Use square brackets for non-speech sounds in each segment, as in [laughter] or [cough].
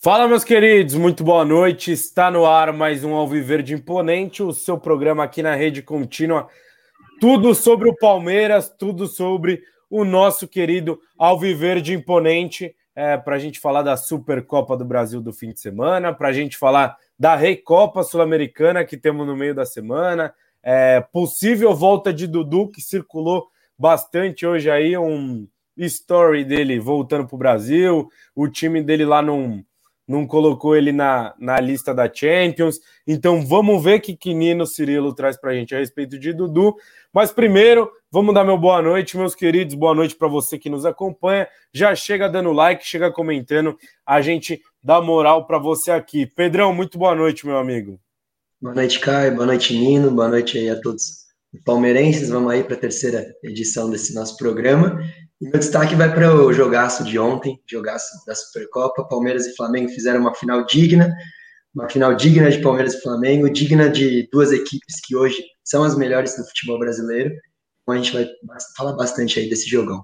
Fala, meus queridos, muito boa noite. Está no ar mais um Alviverde Imponente, o seu programa aqui na Rede Contínua. Tudo sobre o Palmeiras, tudo sobre o nosso querido Alviverde Imponente, é, para a gente falar da Supercopa do Brasil do fim de semana, para a gente falar da Recopa Sul-Americana que temos no meio da semana, é, possível volta de Dudu, que circulou bastante hoje aí, um story dele voltando para o Brasil, o time dele lá num não colocou ele na, na lista da Champions. Então vamos ver que, que Nino Cirilo traz para a gente a respeito de Dudu. Mas primeiro, vamos dar meu boa noite, meus queridos. Boa noite para você que nos acompanha. Já chega dando like, chega comentando. A gente dá moral para você aqui. Pedrão, muito boa noite, meu amigo. Boa noite, Caio. Boa noite, Nino. Boa noite aí a todos palmeirenses. Vamos aí para a terceira edição desse nosso programa. E meu destaque vai para o jogaço de ontem, jogaço da Supercopa. Palmeiras e Flamengo fizeram uma final digna, uma final digna de Palmeiras e Flamengo, digna de duas equipes que hoje são as melhores do futebol brasileiro. Então a gente vai falar bastante aí desse jogão.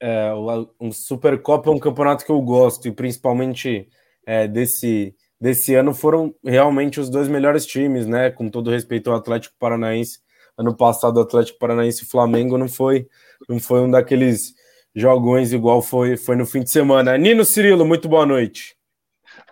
É, um Supercopa é um campeonato que eu gosto, e principalmente é, desse, desse ano foram realmente os dois melhores times, né? Com todo respeito ao Atlético Paranaense. Ano passado, Atlético Paranaense e Flamengo não foi não foi um daqueles jogões igual foi, foi no fim de semana. Nino Cirilo, muito boa noite.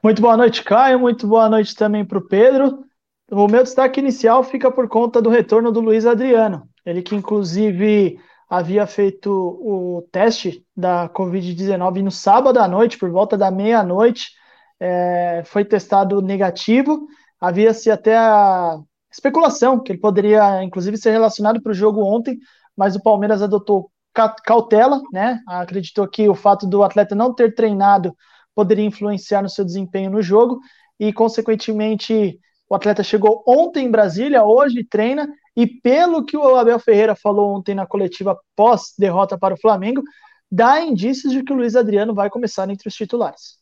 Muito boa noite, Caio. Muito boa noite também para o Pedro. O meu destaque inicial fica por conta do retorno do Luiz Adriano. Ele que, inclusive, havia feito o teste da Covid-19 no sábado à noite, por volta da meia-noite. É, foi testado negativo. Havia-se até a especulação que ele poderia, inclusive, ser relacionado para o jogo ontem, mas o Palmeiras adotou cautela, né? Acreditou que o fato do atleta não ter treinado poderia influenciar no seu desempenho no jogo e, consequentemente, o atleta chegou ontem em Brasília, hoje treina e, pelo que o Abel Ferreira falou ontem na coletiva pós derrota para o Flamengo, dá indícios de que o Luiz Adriano vai começar entre os titulares.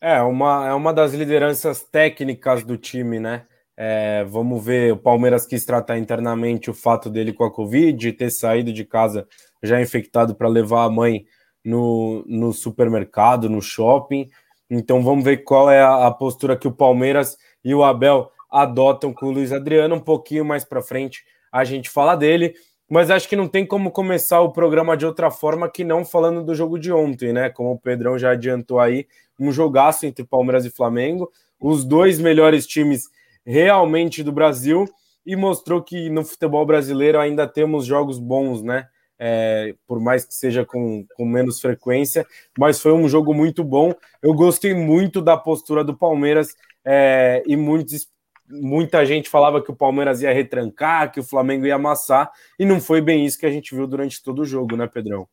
É uma, é uma das lideranças técnicas do time, né? É, vamos ver, o Palmeiras quis tratar internamente o fato dele com a Covid, ter saído de casa já infectado para levar a mãe no, no supermercado, no shopping. Então vamos ver qual é a, a, postura que o Palmeiras e o Abel adotam com o Luiz Adriano. Um pouquinho mais para frente a gente fala dele, mas acho que não tem como começar o programa de outra forma que não falando do jogo de ontem, né? Como o Pedrão já adiantou aí, um jogaço entre Palmeiras e Flamengo, os dois melhores times realmente do Brasil e mostrou que no futebol brasileiro ainda temos jogos bons, né? É, por mais que seja com, com menos frequência, mas foi um jogo muito bom. Eu gostei muito da postura do Palmeiras é, e muitos, muita gente falava que o Palmeiras ia retrancar, que o Flamengo ia amassar, e não foi bem isso que a gente viu durante todo o jogo, né, Pedrão?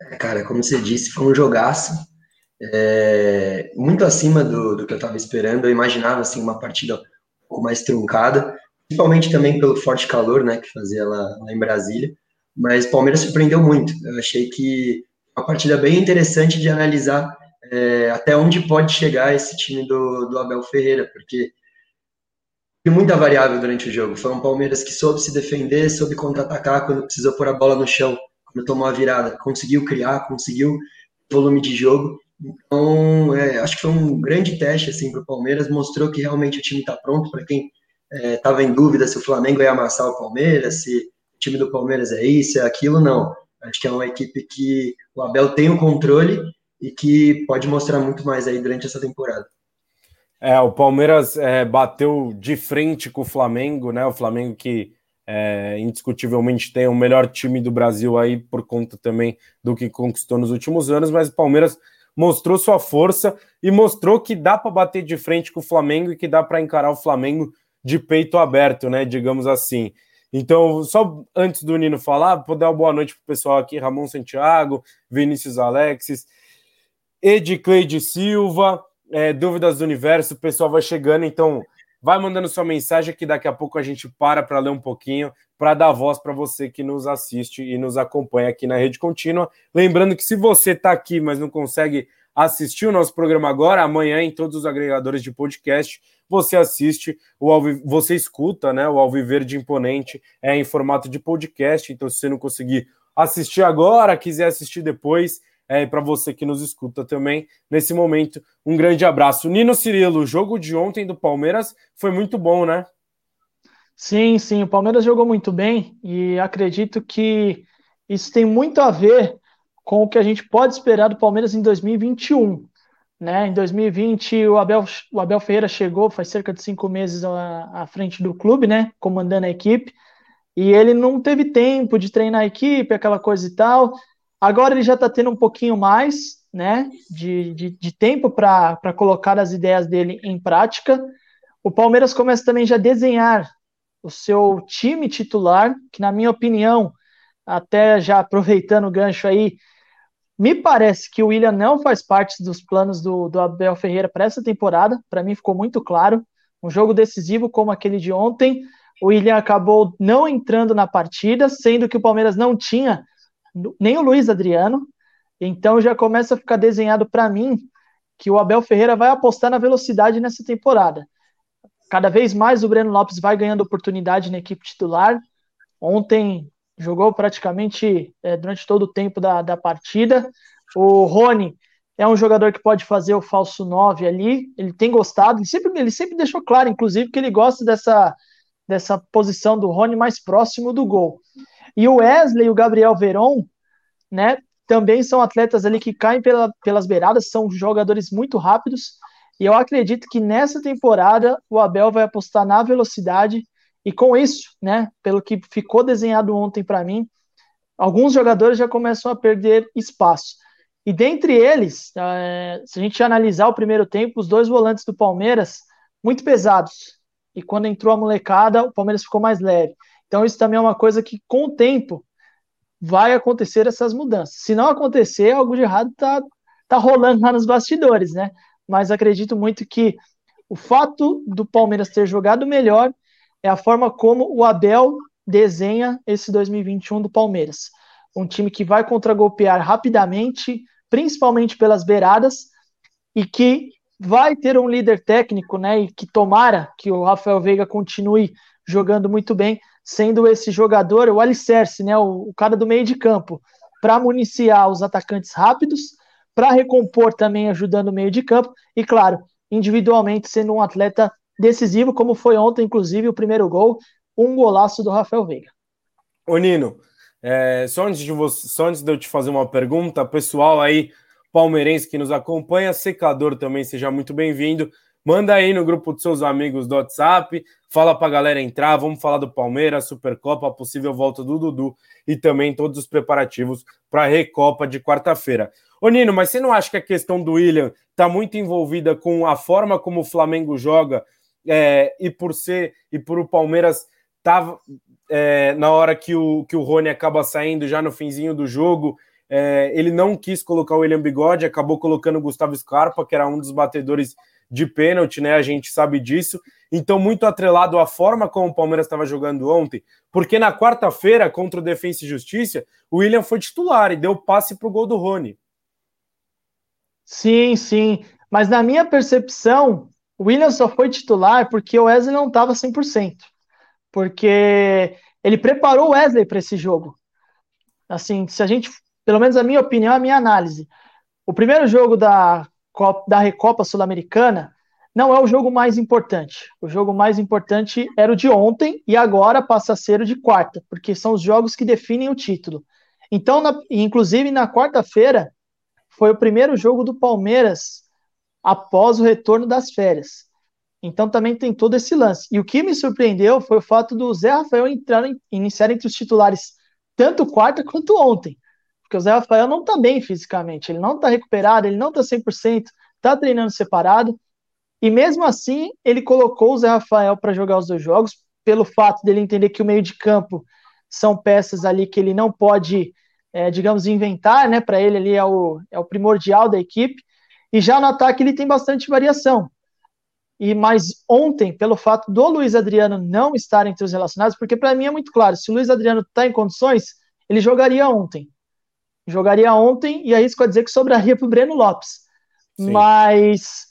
É, cara, como você disse, foi um jogaço. É, muito acima do, do que eu estava esperando. Eu imaginava assim uma partida pouco mais truncada, principalmente também pelo forte calor, né, que fazia lá, lá em Brasília. Mas o Palmeiras surpreendeu muito. Eu achei que uma partida bem interessante de analisar é, até onde pode chegar esse time do, do Abel Ferreira, porque tem muita variável durante o jogo. Foi um Palmeiras que soube se defender, soube contra-atacar quando precisou pôr a bola no chão, quando tomou a virada. Conseguiu criar, conseguiu volume de jogo. Então, é, acho que foi um grande teste assim, para o Palmeiras, mostrou que realmente o time está pronto para quem estava é, em dúvida se o Flamengo ia amassar o Palmeiras, se o time do Palmeiras é isso, é aquilo, não. Acho que é uma equipe que o Abel tem o controle e que pode mostrar muito mais aí durante essa temporada. É, o Palmeiras é, bateu de frente com o Flamengo, né? O Flamengo que é, indiscutivelmente tem o melhor time do Brasil aí por conta também do que conquistou nos últimos anos, mas o Palmeiras mostrou sua força e mostrou que dá para bater de frente com o Flamengo e que dá para encarar o Flamengo de peito aberto, né? Digamos assim. Então, só antes do Nino falar, vou dar uma boa noite para o pessoal aqui: Ramon Santiago, Vinícius Alexis, Edicleide Silva, é, Dúvidas do Universo, o pessoal vai chegando, então vai mandando sua mensagem que daqui a pouco a gente para para ler um pouquinho, para dar voz para você que nos assiste e nos acompanha aqui na Rede Contínua. Lembrando que se você está aqui, mas não consegue assistir o nosso programa agora, amanhã em todos os agregadores de podcast, você assiste, o Alvi, você escuta, né? O Alviverde Imponente é em formato de podcast, então se você não conseguir assistir agora, quiser assistir depois, é, e para você que nos escuta também nesse momento. Um grande abraço. Nino Cirilo, o jogo de ontem do Palmeiras foi muito bom, né? Sim, sim, o Palmeiras jogou muito bem e acredito que isso tem muito a ver com o que a gente pode esperar do Palmeiras em 2021. Né? Em 2020, o Abel, o Abel Ferreira chegou, faz cerca de cinco meses à, à frente do clube, né? comandando a equipe, e ele não teve tempo de treinar a equipe, aquela coisa e tal. Agora ele já está tendo um pouquinho mais né, de, de, de tempo para colocar as ideias dele em prática. O Palmeiras começa também já a desenhar o seu time titular, que na minha opinião, até já aproveitando o gancho aí, me parece que o William não faz parte dos planos do, do Abel Ferreira para essa temporada. Para mim ficou muito claro. Um jogo decisivo como aquele de ontem, o William acabou não entrando na partida, sendo que o Palmeiras não tinha nem o Luiz Adriano. Então já começa a ficar desenhado para mim que o Abel Ferreira vai apostar na velocidade nessa temporada. Cada vez mais o Breno Lopes vai ganhando oportunidade na equipe titular. Ontem jogou praticamente é, durante todo o tempo da, da partida. O Rony é um jogador que pode fazer o falso 9 ali, ele tem gostado, ele sempre, ele sempre deixou claro, inclusive, que ele gosta dessa, dessa posição do Rony mais próximo do gol. E o Wesley e o Gabriel Veron, né, também são atletas ali que caem pela, pelas beiradas, são jogadores muito rápidos, e eu acredito que nessa temporada o Abel vai apostar na velocidade e com isso, né, pelo que ficou desenhado ontem para mim, alguns jogadores já começam a perder espaço. E dentre eles, é, se a gente analisar o primeiro tempo, os dois volantes do Palmeiras, muito pesados. E quando entrou a molecada, o Palmeiras ficou mais leve. Então, isso também é uma coisa que, com o tempo, vai acontecer essas mudanças. Se não acontecer, algo de errado está tá rolando lá nos bastidores, né? Mas acredito muito que o fato do Palmeiras ter jogado melhor é a forma como o Abel desenha esse 2021 do Palmeiras. Um time que vai contragolpear rapidamente, principalmente pelas beiradas, e que vai ter um líder técnico, né? E que tomara que o Rafael Veiga continue jogando muito bem, sendo esse jogador o alicerce, né? O, o cara do meio de campo, para municiar os atacantes rápidos, para recompor também ajudando o meio de campo, e claro, individualmente sendo um atleta decisivo, como foi ontem, inclusive, o primeiro gol, um golaço do Rafael Veiga. Ô Nino, é, só, antes de você, só antes de eu te fazer uma pergunta, pessoal aí, palmeirense que nos acompanha, secador também, seja muito bem-vindo. Manda aí no grupo dos seus amigos do WhatsApp, fala pra galera entrar, vamos falar do Palmeiras, Supercopa, a possível volta do Dudu e também todos os preparativos para a Recopa de quarta-feira. Ô Nino, mas você não acha que a questão do William está muito envolvida com a forma como o Flamengo joga é, e por ser e por o Palmeiras tava é, na hora que o, que o Rony acaba saindo já no finzinho do jogo, é, ele não quis colocar o William Bigode, acabou colocando o Gustavo Scarpa, que era um dos batedores de pênalti, né? A gente sabe disso. Então, muito atrelado à forma como o Palmeiras estava jogando ontem, porque na quarta-feira, contra o Defensa e Justiça, o William foi titular e deu passe para o gol do Rony. Sim, sim. Mas na minha percepção, o William só foi titular porque o Wesley não estava 100%. Porque ele preparou o Wesley para esse jogo. Assim, se a gente, pelo menos a minha opinião, a minha análise. O primeiro jogo da, da Recopa Sul-Americana não é o jogo mais importante. O jogo mais importante era o de ontem e agora passa a ser o de quarta, porque são os jogos que definem o título. Então, na, inclusive na quarta-feira, foi o primeiro jogo do Palmeiras após o retorno das férias. Então também tem todo esse lance. E o que me surpreendeu foi o fato do Zé Rafael entrar, iniciar entre os titulares tanto quarta quanto ontem. Porque o Zé Rafael não está bem fisicamente, ele não está recuperado, ele não está 100%, está treinando separado. E mesmo assim, ele colocou o Zé Rafael para jogar os dois jogos, pelo fato dele entender que o meio de campo são peças ali que ele não pode, é, digamos, inventar, né? Para ele ali é o, é o primordial da equipe. E já no ataque ele tem bastante variação. E mas ontem, pelo fato do Luiz Adriano não estar entre os relacionados, porque para mim é muito claro, se o Luiz Adriano está em condições, ele jogaria ontem. Jogaria ontem e arrisco a dizer que sobraria para o Breno Lopes. Sim. Mas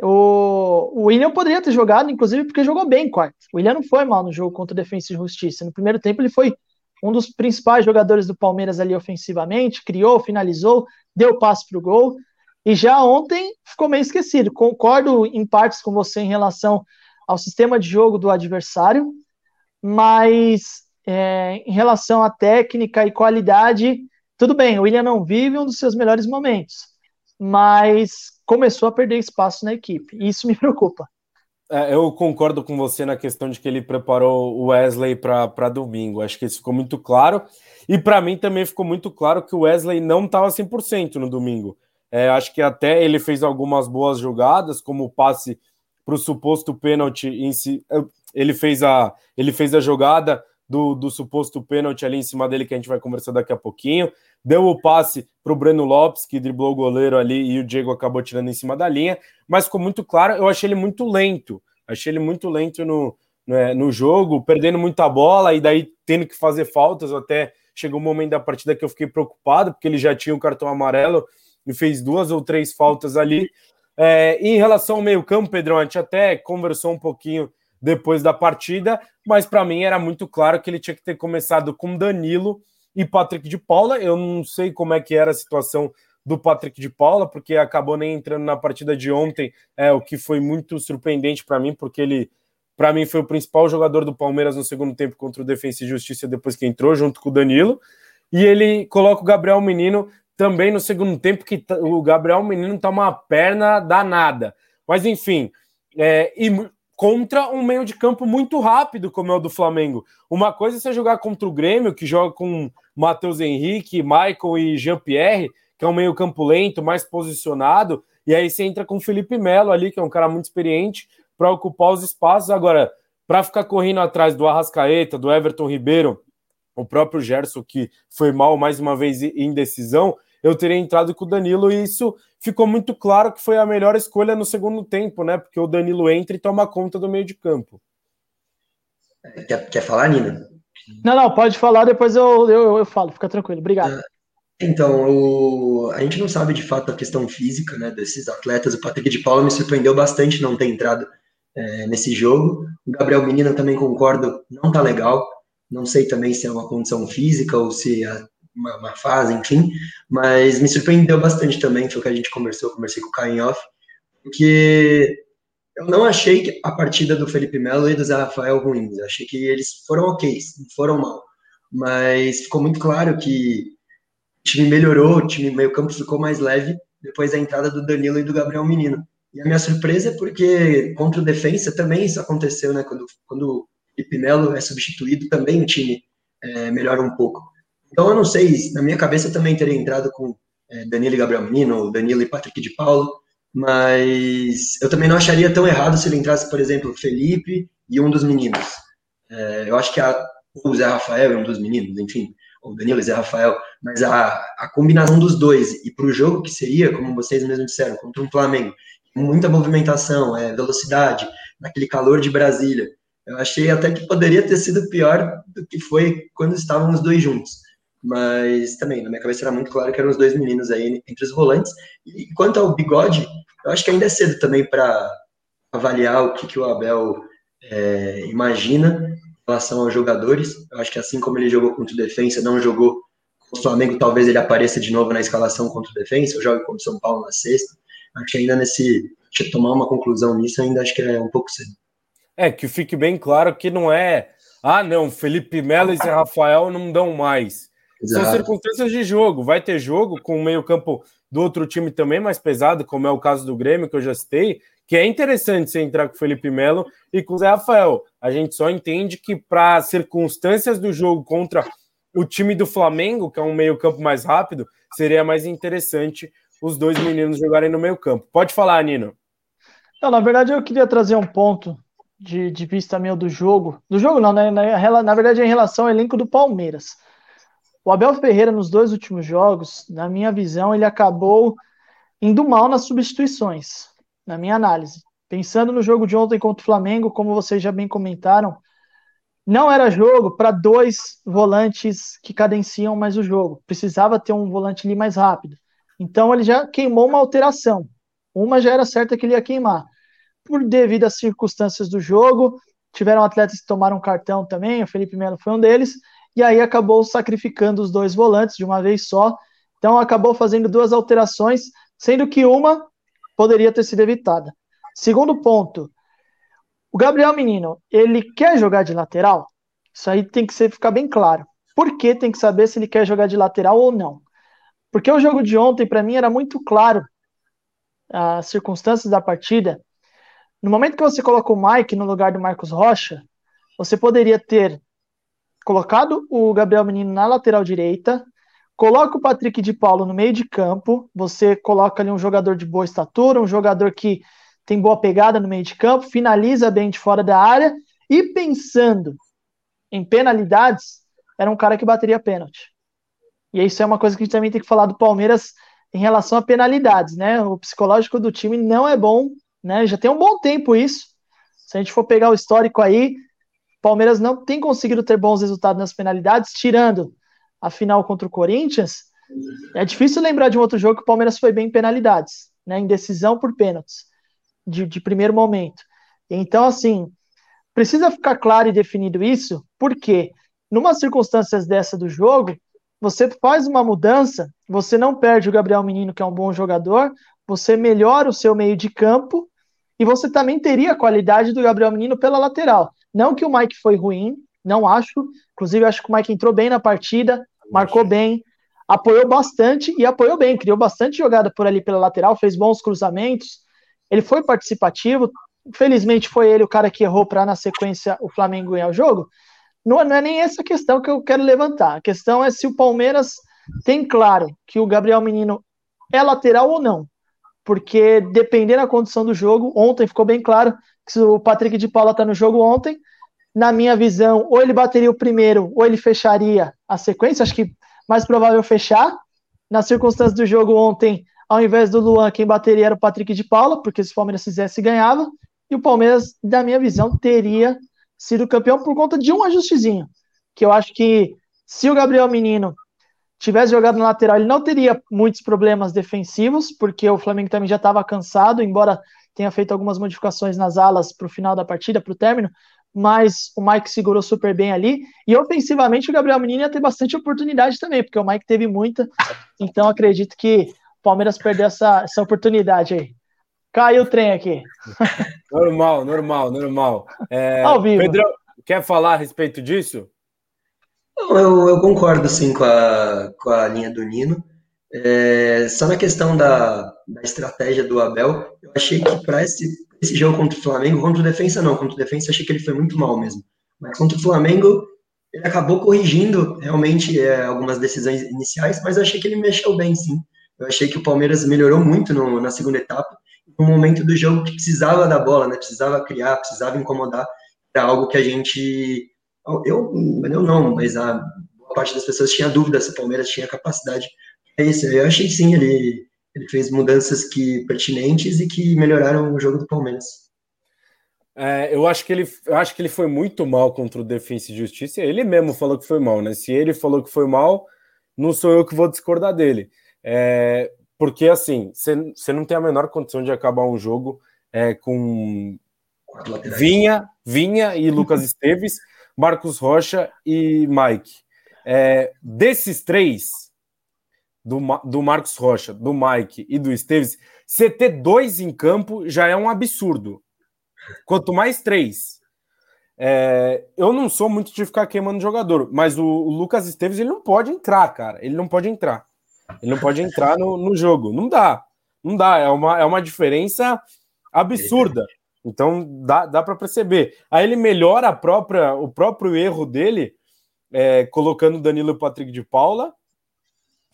o, o William poderia ter jogado, inclusive, porque jogou bem quarto. O William não foi mal no jogo contra o Defensa e Justiça. No primeiro tempo, ele foi um dos principais jogadores do Palmeiras ali ofensivamente, criou, finalizou, deu passe para o gol. E já ontem ficou meio esquecido. Concordo em partes com você em relação ao sistema de jogo do adversário, mas é, em relação à técnica e qualidade, tudo bem, o William não vive um dos seus melhores momentos, mas começou a perder espaço na equipe. E isso me [laughs] preocupa. É, eu concordo com você na questão de que ele preparou o Wesley para domingo. Acho que isso ficou muito claro. E para mim também ficou muito claro que o Wesley não estava 100% no domingo. É, acho que até ele fez algumas boas jogadas, como o passe para o suposto pênalti. Si, ele, fez a, ele fez a jogada do, do suposto pênalti ali em cima dele, que a gente vai conversar daqui a pouquinho. Deu o passe para o Breno Lopes, que driblou o goleiro ali e o Diego acabou tirando em cima da linha. Mas ficou muito claro, eu achei ele muito lento. Achei ele muito lento no, no, é, no jogo, perdendo muita bola e daí tendo que fazer faltas. Até chegou um momento da partida que eu fiquei preocupado, porque ele já tinha o cartão amarelo e fez duas ou três faltas ali. É, em relação ao meio-campo, Pedrão, a gente até conversou um pouquinho depois da partida, mas para mim era muito claro que ele tinha que ter começado com Danilo e Patrick de Paula. Eu não sei como é que era a situação do Patrick de Paula, porque acabou nem entrando na partida de ontem, é o que foi muito surpreendente para mim, porque ele para mim foi o principal jogador do Palmeiras no segundo tempo contra o Defensa e Justiça depois que entrou junto com o Danilo. E ele coloca o Gabriel Menino também no segundo tempo, que tá, o Gabriel Menino tá uma perna danada. Mas enfim, é, e contra um meio de campo muito rápido, como é o do Flamengo. Uma coisa é você jogar contra o Grêmio, que joga com Matheus Henrique, Michael e Jean-Pierre, que é um meio campo lento, mais posicionado, e aí você entra com o Felipe Melo ali, que é um cara muito experiente, para ocupar os espaços. Agora, para ficar correndo atrás do Arrascaeta, do Everton Ribeiro, o próprio Gerson, que foi mal mais uma vez em decisão, eu teria entrado com o Danilo e isso ficou muito claro que foi a melhor escolha no segundo tempo, né? Porque o Danilo entra e toma conta do meio de campo. Quer, quer falar, Nina? Não, não, pode falar, depois eu, eu, eu falo, fica tranquilo, obrigado. Ah, então, o, a gente não sabe de fato a questão física né, desses atletas. O Patrick de Paula me surpreendeu bastante não ter entrado é, nesse jogo. O Gabriel Menino também concordo, não tá legal. Não sei também se é uma condição física ou se é uma, uma, fase, enfim, mas me surpreendeu bastante também, foi o que a gente conversou, conversei com o Caio off, porque eu não achei que a partida do Felipe Melo e do Zé Rafael ruins, achei que eles foram ok, foram mal, mas ficou muito claro que o time melhorou, o time meio campo ficou mais leve depois da entrada do Danilo e do Gabriel Menino. E a minha surpresa é porque contra o Defensa também isso aconteceu, né? Quando, quando o Felipe Melo é substituído, também o time é, melhora um pouco. Então eu não sei, na minha cabeça eu também teria entrado com é, Danilo e Gabriel Menino, Danilo e Patrick de Paulo, mas eu também não acharia tão errado se ele entrasse, por exemplo, Felipe e um dos meninos. É, eu acho que a, o Zé Rafael é um dos meninos, enfim, ou Danilo e Zé Rafael, mas a, a combinação dos dois e para o jogo que seria, como vocês mesmos disseram, contra um Flamengo, muita movimentação, é, velocidade, naquele calor de Brasília. Eu achei até que poderia ter sido pior do que foi quando estavam os dois juntos mas também na minha cabeça era muito claro que eram os dois meninos aí entre os volantes. E quanto ao bigode, eu acho que ainda é cedo também para avaliar o que, que o Abel é, imagina em relação aos jogadores. Eu acho que assim como ele jogou contra o Defensa, não jogou contra o Flamengo, talvez ele apareça de novo na escalação contra o Defensa, ou jogue contra o São Paulo na sexta. Acho que ainda nesse. tomar uma conclusão nisso, ainda acho que é um pouco cedo. É, que fique bem claro que não é. Ah, não, Felipe Melo e Zé Rafael não dão mais. Exato. São circunstâncias de jogo. Vai ter jogo com o meio-campo do outro time também mais pesado, como é o caso do Grêmio, que eu já citei, que é interessante você entrar com o Felipe Melo e com o Zé Rafael. A gente só entende que, para circunstâncias do jogo contra o time do Flamengo, que é um meio-campo mais rápido, seria mais interessante os dois meninos jogarem no meio-campo. Pode falar, Nino. Não, na verdade, eu queria trazer um ponto de, de vista meu do jogo. Do jogo, não, né? Na, na verdade, em relação ao elenco do Palmeiras. O Abel Ferreira, nos dois últimos jogos, na minha visão, ele acabou indo mal nas substituições, na minha análise. Pensando no jogo de ontem contra o Flamengo, como vocês já bem comentaram, não era jogo para dois volantes que cadenciam mais o jogo. Precisava ter um volante ali mais rápido. Então ele já queimou uma alteração. Uma já era certa que ele ia queimar. Por devido às circunstâncias do jogo, tiveram atletas que tomaram cartão também, o Felipe Melo foi um deles, e aí acabou sacrificando os dois volantes de uma vez só. Então acabou fazendo duas alterações, sendo que uma poderia ter sido evitada. Segundo ponto, o Gabriel Menino, ele quer jogar de lateral? Isso aí tem que ser, ficar bem claro. Por que tem que saber se ele quer jogar de lateral ou não? Porque o jogo de ontem, para mim, era muito claro as circunstâncias da partida. No momento que você coloca o Mike no lugar do Marcos Rocha, você poderia ter colocado o Gabriel Menino na lateral direita, coloca o Patrick de Paulo no meio de campo, você coloca ali um jogador de boa estatura, um jogador que tem boa pegada no meio de campo, finaliza bem de fora da área e pensando em penalidades, era um cara que bateria pênalti. E isso é uma coisa que a gente também tem que falar do Palmeiras em relação a penalidades, né? O psicológico do time não é bom, né? Já tem um bom tempo isso. Se a gente for pegar o histórico aí, Palmeiras não tem conseguido ter bons resultados nas penalidades, tirando a final contra o Corinthians. É difícil lembrar de um outro jogo que o Palmeiras foi bem em penalidades, né? Em decisão por pênaltis, de, de primeiro momento. Então, assim, precisa ficar claro e definido isso, porque numa circunstâncias dessa do jogo, você faz uma mudança, você não perde o Gabriel Menino, que é um bom jogador, você melhora o seu meio de campo e você também teria a qualidade do Gabriel Menino pela lateral. Não que o Mike foi ruim, não acho. Inclusive, acho que o Mike entrou bem na partida, marcou bem, apoiou bastante e apoiou bem, criou bastante jogada por ali pela lateral, fez bons cruzamentos. Ele foi participativo. Infelizmente, foi ele o cara que errou para, na sequência, o Flamengo ganhar o jogo. Não, não é nem essa questão que eu quero levantar. A questão é se o Palmeiras tem claro que o Gabriel Menino é lateral ou não. Porque dependendo da condição do jogo, ontem ficou bem claro se o Patrick de Paula está no jogo ontem, na minha visão, ou ele bateria o primeiro, ou ele fecharia a sequência. Acho que mais provável fechar. Nas circunstâncias do jogo ontem, ao invés do Luan, quem bateria era o Patrick de Paula, porque se o Palmeiras fizesse, ganhava. E o Palmeiras, na minha visão, teria sido campeão por conta de um ajustezinho. Que eu acho que se o Gabriel Menino tivesse jogado na lateral, ele não teria muitos problemas defensivos, porque o Flamengo também já estava cansado, embora tenha feito algumas modificações nas alas para o final da partida, para o término, mas o Mike segurou super bem ali. E ofensivamente o Gabriel Menino ia ter bastante oportunidade também, porque o Mike teve muita. Então acredito que o Palmeiras perdeu essa, essa oportunidade aí. Caiu o trem aqui. [laughs] Normal, normal, normal. É, Ao vivo. Pedro, quer falar a respeito disso? Eu, eu concordo, sim, com a, com a linha do Nino. É, só na questão da, da estratégia do Abel, eu achei que para esse, esse jogo contra o Flamengo, contra o Defensa não, contra o Defensa achei que ele foi muito mal mesmo. Mas contra o Flamengo, ele acabou corrigindo realmente é, algumas decisões iniciais, mas eu achei que ele mexeu bem, sim. Eu achei que o Palmeiras melhorou muito no, na segunda etapa no momento do jogo que precisava da bola, né? Precisava criar, precisava incomodar. Era algo que a gente. Eu, eu não, mas a boa parte das pessoas tinha dúvida se o Palmeiras tinha capacidade. É isso, eu achei sim, ele, ele fez mudanças que pertinentes e que melhoraram o jogo do Palmeiras. É, eu acho que ele, eu acho que ele foi muito mal contra o Defensa e Justiça. Ele mesmo falou que foi mal, né? Se ele falou que foi mal, não sou eu que vou discordar dele. É, porque, assim, você não tem a menor condição de acabar um jogo é, com Vinha, Vinha e Lucas Esteves, Marcos Rocha e Mike. É, desses três, do, do Marcos Rocha, do Mike e do Esteves, você ter dois em campo já é um absurdo. Quanto mais três. É, eu não sou muito de ficar queimando jogador, mas o, o Lucas Esteves ele não pode entrar, cara. Ele não pode entrar. Ele não pode entrar no, no jogo. Não dá. Não dá. É uma, é uma diferença absurda. Então dá, dá para perceber. Aí ele melhora a própria, o próprio erro dele, é, colocando Danilo e Patrick de Paula.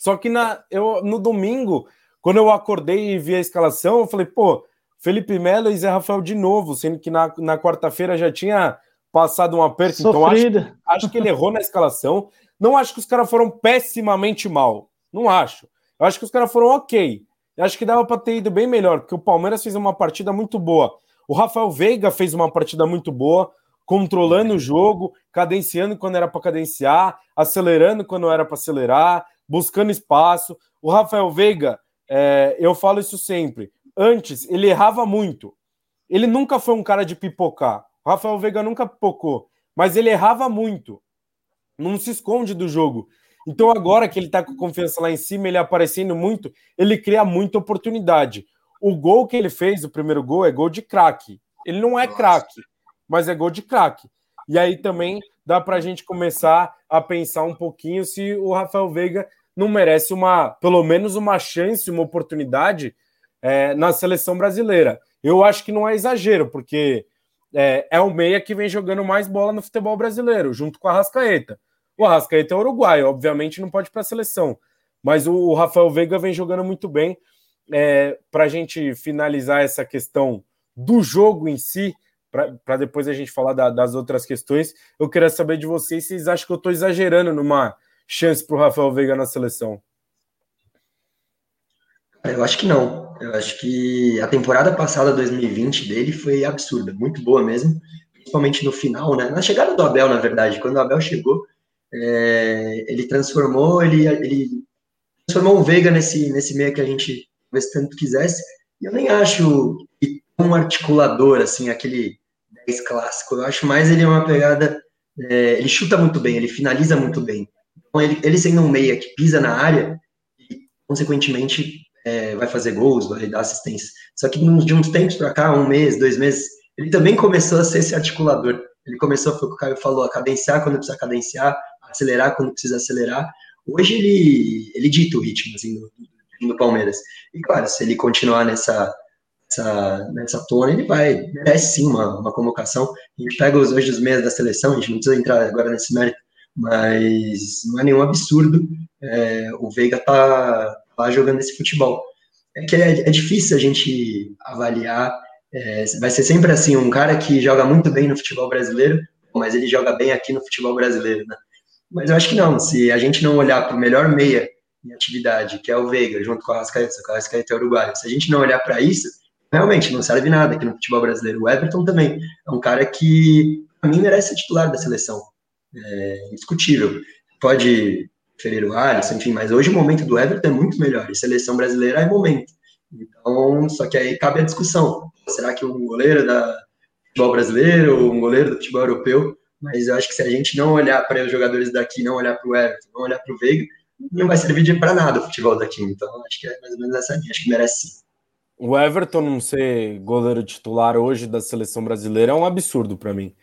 Só que na, eu, no domingo, quando eu acordei e vi a escalação, eu falei, pô, Felipe Melo e Zé Rafael de novo, sendo que na, na quarta-feira já tinha passado um aperto. Sofrida. Então acho, acho que ele errou na escalação. Não acho que os caras foram pessimamente mal. Não acho. Eu acho que os caras foram ok. Eu acho que dava para ter ido bem melhor, porque o Palmeiras fez uma partida muito boa. O Rafael Veiga fez uma partida muito boa, controlando o jogo, cadenciando quando era para cadenciar, acelerando quando era para acelerar, buscando espaço. O Rafael Veiga, é, eu falo isso sempre. Antes, ele errava muito. Ele nunca foi um cara de pipocar. O Rafael Veiga nunca pipocou, mas ele errava muito. Não se esconde do jogo. Então, agora que ele tá com confiança lá em cima, ele aparecendo muito, ele cria muita oportunidade. O gol que ele fez, o primeiro gol, é gol de craque. Ele não é craque, mas é gol de craque. E aí também dá para a gente começar a pensar um pouquinho se o Rafael Veiga não merece uma, pelo menos uma chance, uma oportunidade é, na seleção brasileira. Eu acho que não é exagero, porque é, é o meia que vem jogando mais bola no futebol brasileiro, junto com a Rascaeta. O Arrascaeta é uruguaio, obviamente não pode para a seleção, mas o, o, Rafael Veiga vem jogando muito bem. É, para a gente finalizar essa questão do jogo em si, para depois a gente falar da, das outras questões, eu queria saber de vocês se vocês acham que eu estou exagerando numa chance para o Rafael Veiga na seleção. Eu acho que não. Eu acho que a temporada passada, 2020, dele foi absurda, muito boa mesmo, principalmente no final, né? Na chegada do Abel, na verdade, quando o Abel chegou, é, ele transformou, ele, ele transformou o Veiga nesse, nesse meio que a gente talvez tanto quisesse. E eu nem acho um articulador, assim, aquele 10 clássico. Eu acho mais ele uma pegada. É, ele chuta muito bem, ele finaliza muito bem. Então, ele, ele sendo um meia que pisa na área, e, consequentemente, é, vai fazer gols, vai dar assistência. Só que de uns tempos para cá, um mês, dois meses, ele também começou a ser esse articulador. Ele começou, foi o que o Caio falou, a cadenciar quando precisa cadenciar, acelerar quando precisa acelerar. Hoje ele, ele dita o ritmo assim, do, do Palmeiras. E claro, se ele continuar nessa, nessa, nessa tona, ele vai, merece sim uma, uma convocação. A gente pega os, hoje os meias da seleção, a gente não precisa entrar agora nesse mérito, mas não é nenhum absurdo é, o Veiga tá lá jogando esse futebol. É que é, é difícil a gente avaliar, é, vai ser sempre assim, um cara que joga muito bem no futebol brasileiro, mas ele joga bem aqui no futebol brasileiro, né? Mas eu acho que não, se a gente não olhar para o melhor meia em atividade, que é o Veiga, junto com a Arrascaeta, o Arrascaeta é uruguaio, se a gente não olhar para isso, realmente não serve nada aqui no futebol brasileiro. O Everton também é um cara que, para mim, merece ser titular da seleção. É. Pode ferir o Alisson, enfim, mas hoje o momento do Everton é muito melhor. E seleção brasileira é momento. Então, só que aí cabe a discussão. Será que um goleiro da futebol brasileiro um goleiro do futebol europeu? Mas eu acho que se a gente não olhar para os jogadores daqui, não olhar para o Everton, não olhar para o Veiga, não vai servir para nada o futebol daqui. Então, acho que é mais ou menos essa linha. Acho que merece. O Everton não ser goleiro titular hoje da seleção brasileira é um absurdo para mim.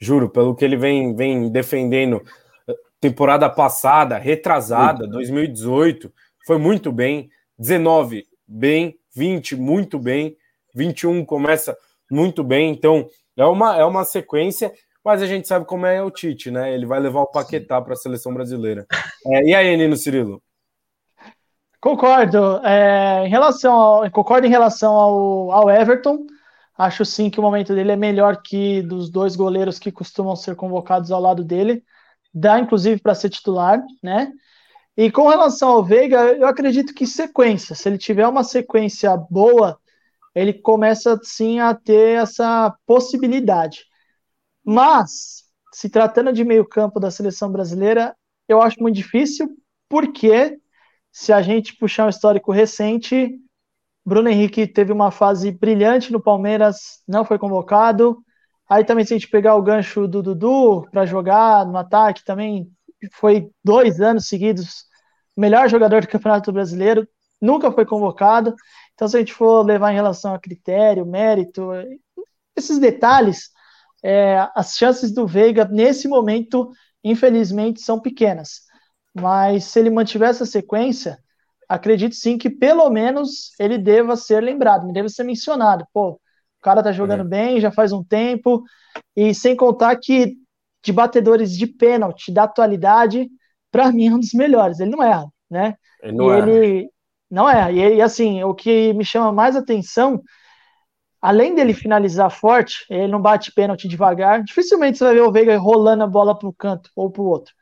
Juro, pelo que ele vem, vem defendendo eh, temporada passada, retrasada, 2018, foi muito bem. 19, bem. 20, muito bem. 21 começa muito bem. Então, é uma, é uma sequência, mas a gente sabe como é o Tite, né? Ele vai levar o Paquetá para a seleção brasileira. É, e aí, Nino Cirilo? Concordo. É, em relação ao, concordo em relação ao, ao Everton. Acho sim que o momento dele é melhor que dos dois goleiros que costumam ser convocados ao lado dele. Dá, inclusive, para ser titular, né? E com relação ao Veiga, eu acredito que sequência. Se ele tiver uma sequência boa, ele começa sim a ter essa possibilidade. Mas, se tratando de meio campo da seleção brasileira, eu acho muito difícil, porque se a gente puxar um histórico recente, Bruno Henrique teve uma fase brilhante no Palmeiras, não foi convocado. Aí também, se a gente pegar o gancho do Dudu para jogar no ataque, também foi dois anos seguidos melhor jogador do Campeonato Brasileiro, nunca foi convocado. Então, se a gente for levar em relação a critério, mérito, esses detalhes, é, as chances do Veiga nesse momento, infelizmente, são pequenas. Mas se ele mantiver essa sequência, acredito sim que pelo menos ele deva ser lembrado, deva ser mencionado. Pô, o cara tá jogando é. bem, já faz um tempo, e sem contar que de batedores de pênalti da atualidade, para mim é um dos melhores. Ele não erra, né? Ele não e erra. ele não é. E, e assim, o que me chama mais atenção, além dele finalizar forte, ele não bate pênalti devagar. Dificilmente você vai ver o Veiga rolando a bola para o canto ou para o outro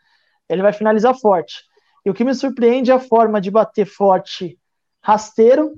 ele vai finalizar forte. E o que me surpreende é a forma de bater forte rasteiro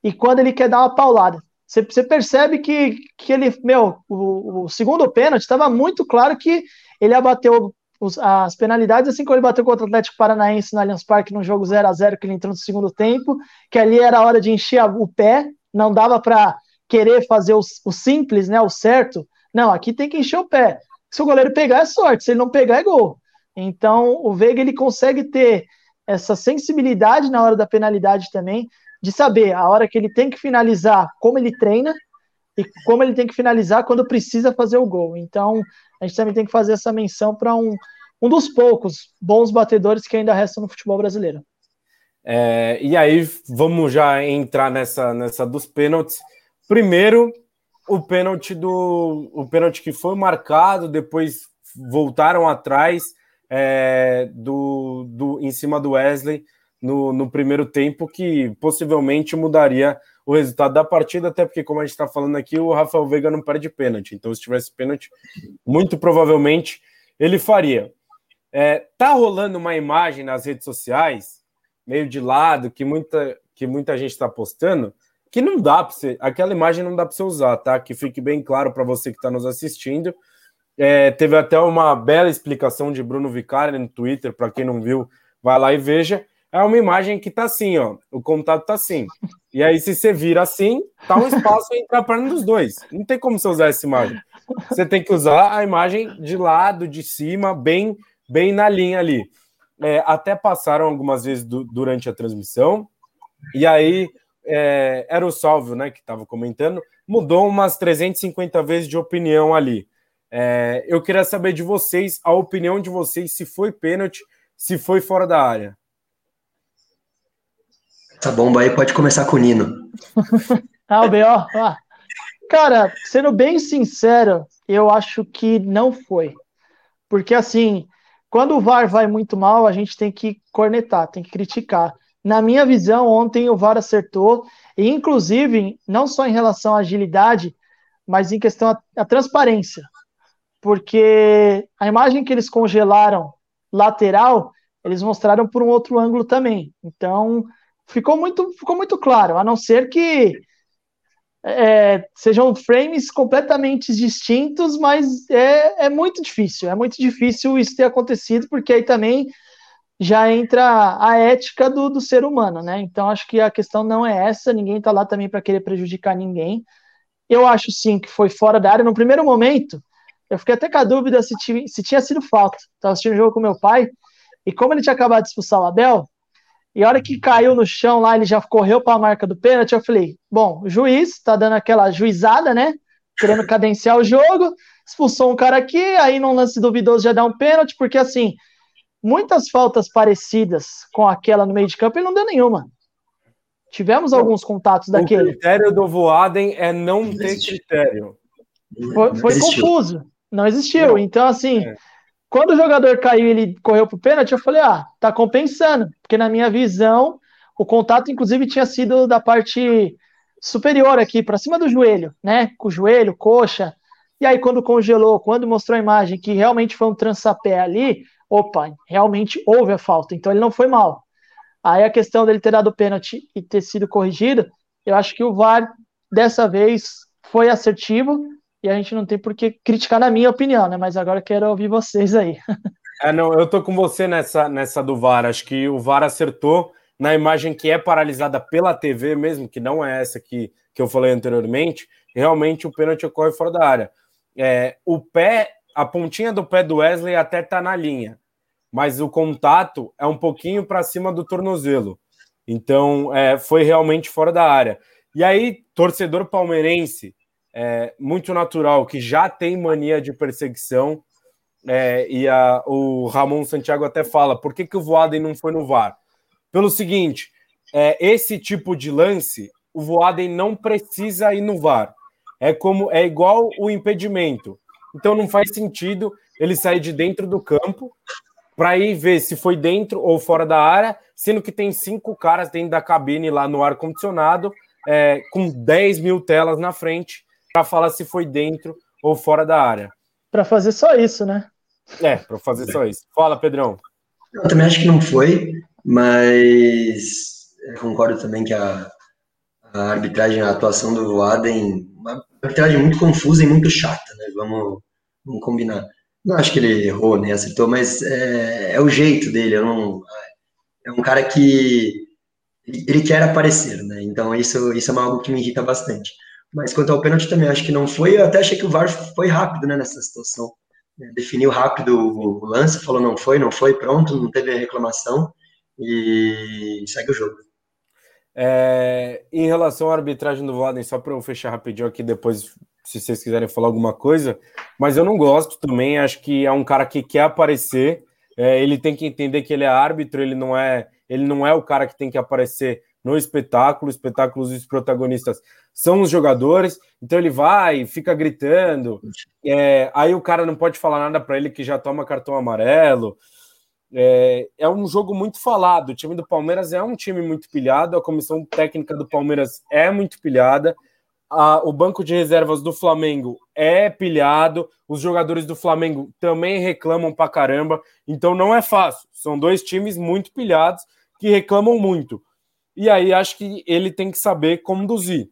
e quando ele quer dar uma paulada. Você, percebe que, que ele, meu, o, o segundo pênalti estava muito claro que ele abateu os, as penalidades, assim como ele bateu contra o Atlético Paranaense no Allianz Parque no jogo 0 a 0 que ele entrou no segundo tempo, que ali era a hora de encher o pé, não dava para querer fazer o, o, simples, né, o certo. Não, aqui tem que encher o pé. Se o goleiro pegar é sorte, se ele não pegar é gol. Então, o Veiga ele consegue ter essa sensibilidade na hora da penalidade também, de saber a hora que ele tem que finalizar, como ele treina e como ele tem que finalizar quando precisa fazer o gol. Então, a gente também tem que fazer essa menção para um, um dos poucos bons batedores que ainda restam no futebol brasileiro. É, e aí, vamos já entrar nessa, nessa dos pênaltis. Primeiro, o pênalti do o pênalti que foi marcado, depois voltaram atrás é, do, do em cima do Wesley no, no primeiro tempo, que possivelmente mudaria o resultado da partida, até porque, como a gente está falando aqui, o Rafael Veiga não perde pênalti. Então, se tivesse pênalti, muito provavelmente ele faria. É, tá rolando uma imagem nas redes sociais, meio de lado, que muita, que muita gente está postando, que não dá para você. Aquela imagem não dá para você usar, tá? Que fique bem claro para você que está nos assistindo. É, teve até uma bela explicação de Bruno Vicari no Twitter, para quem não viu, vai lá e veja. É uma imagem que tá assim, ó. O contato tá assim. E aí, se você vira assim, tá um espaço entre a perna dos dois. Não tem como você usar essa imagem. Você tem que usar a imagem de lado, de cima, bem, bem na linha ali. É, até passaram algumas vezes do, durante a transmissão. E aí, é, era o Salvio, né, que estava comentando, mudou umas 350 vezes de opinião ali. É, eu queria saber de vocês, a opinião de vocês, se foi pênalti, se foi fora da área. Essa bomba aí pode começar com o Nino. ah, [laughs] o B.O. Ah. Cara, sendo bem sincero, eu acho que não foi. Porque, assim, quando o VAR vai muito mal, a gente tem que cornetar, tem que criticar. Na minha visão, ontem o VAR acertou, e inclusive, não só em relação à agilidade, mas em questão à transparência. Porque a imagem que eles congelaram lateral, eles mostraram por um outro ângulo também. Então, ficou muito, ficou muito claro, a não ser que é, sejam frames completamente distintos, mas é, é muito difícil, é muito difícil isso ter acontecido, porque aí também já entra a ética do, do ser humano, né? Então acho que a questão não é essa, ninguém está lá também para querer prejudicar ninguém. Eu acho sim que foi fora da área. No primeiro momento, eu fiquei até com a dúvida se, tinha, se tinha sido falta. Estava assistindo o jogo com meu pai, e como ele tinha acabado de expulsar o Abel, e a hora que caiu no chão lá, ele já correu para a marca do pênalti. Eu falei: bom, o juiz está dando aquela juizada, né? Querendo cadenciar o jogo, expulsou um cara aqui, aí num lance duvidoso já dá um pênalti, porque assim, muitas faltas parecidas com aquela no meio de campo, ele não deu nenhuma. Tivemos alguns contatos daquele. O critério do Voaden é não, não ter critério. Foi, foi confuso, não existiu. Não. Então, assim, é. quando o jogador caiu e ele correu pro pênalti, eu falei, ah, tá compensando. Porque na minha visão, o contato, inclusive, tinha sido da parte superior aqui, para cima do joelho, né? Com o joelho, coxa. E aí, quando congelou, quando mostrou a imagem que realmente foi um trançapé ali, opa, realmente houve a falta, então ele não foi mal. Aí a questão dele ter dado pênalti e ter sido corrigido, eu acho que o VAR dessa vez foi assertivo e a gente não tem por que criticar na minha opinião, né? Mas agora quero ouvir vocês aí. [laughs] É, não, eu tô com você nessa, nessa do VAR. Acho que o VAR acertou na imagem que é paralisada pela TV mesmo, que não é essa que, que eu falei anteriormente. Realmente o pênalti ocorre fora da área. É, o pé, a pontinha do pé do Wesley até tá na linha mas o contato é um pouquinho para cima do tornozelo. Então, é, foi realmente fora da área. E aí, torcedor palmeirense, é, muito natural, que já tem mania de perseguição, é, e a, o Ramon Santiago até fala: por que, que o Voaden não foi no VAR? Pelo seguinte, é, esse tipo de lance, o Voaden não precisa ir no VAR. É como é igual o impedimento. Então não faz sentido ele sair de dentro do campo para ir ver se foi dentro ou fora da área, sendo que tem cinco caras dentro da cabine lá no ar-condicionado, é, com 10 mil telas na frente, para falar se foi dentro ou fora da área. Para fazer só isso, né? É, para fazer só isso. Fala, Pedrão. Eu também acho que não foi, mas concordo também que a, a arbitragem, a atuação do Adem, uma arbitragem muito confusa e muito chata, né? Vamos, vamos combinar. Não acho que ele errou, nem acertou, mas é, é o jeito dele. Não, é um cara que ele quer aparecer, né? Então isso, isso é algo que me irrita bastante. Mas quanto ao pênalti também, acho que não foi. Eu até achei que o VAR foi rápido né, nessa situação. definiu rápido o lance, falou não foi, não foi, pronto, não teve reclamação e segue o jogo. É, em relação à arbitragem do Vaden, só para eu fechar rapidinho aqui, depois, se vocês quiserem falar alguma coisa, mas eu não gosto também, acho que é um cara que quer aparecer, é, ele tem que entender que ele é árbitro, ele não é, ele não é o cara que tem que aparecer no espetáculo, espetáculos e os protagonistas são os jogadores, então ele vai, fica gritando, é, aí o cara não pode falar nada para ele que já toma cartão amarelo. É, é, um jogo muito falado. O time do Palmeiras é um time muito pilhado, a comissão técnica do Palmeiras é muito pilhada, a, o banco de reservas do Flamengo é pilhado, os jogadores do Flamengo também reclamam pra caramba, então não é fácil. São dois times muito pilhados que reclamam muito. E aí acho que ele tem que saber conduzir.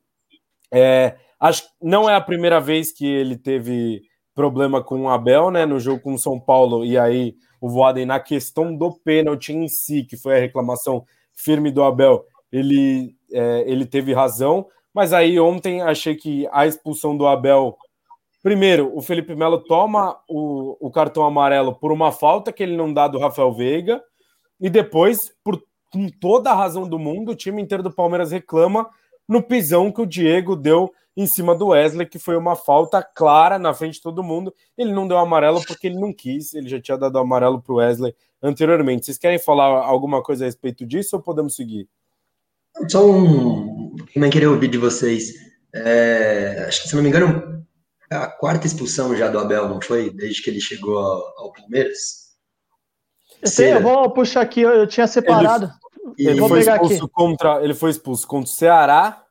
É, acho não é a primeira vez que ele teve problema com o Abel, né? No jogo com o São Paulo, e aí o Voaden, na questão do pênalti em si, que foi a reclamação firme do Abel, ele, é, ele teve razão. Mas aí ontem achei que a expulsão do Abel. Primeiro, o Felipe Melo toma o, o cartão amarelo por uma falta que ele não dá do Rafael Veiga. E depois, por com toda a razão do mundo, o time inteiro do Palmeiras reclama no pisão que o Diego deu em cima do Wesley, que foi uma falta clara na frente de todo mundo. Ele não deu amarelo porque ele não quis, ele já tinha dado amarelo para o Wesley anteriormente. Vocês querem falar alguma coisa a respeito disso ou podemos seguir? Só um. Também queria ouvir de vocês. É... Acho que, se não me engano, a quarta expulsão já do Abel, não foi? Desde que ele chegou ao Palmeiras? Eu, sei, eu vou puxar aqui, eu tinha separado. Ele, ele foi expulso aqui. contra. Ele foi expulso contra o Ceará,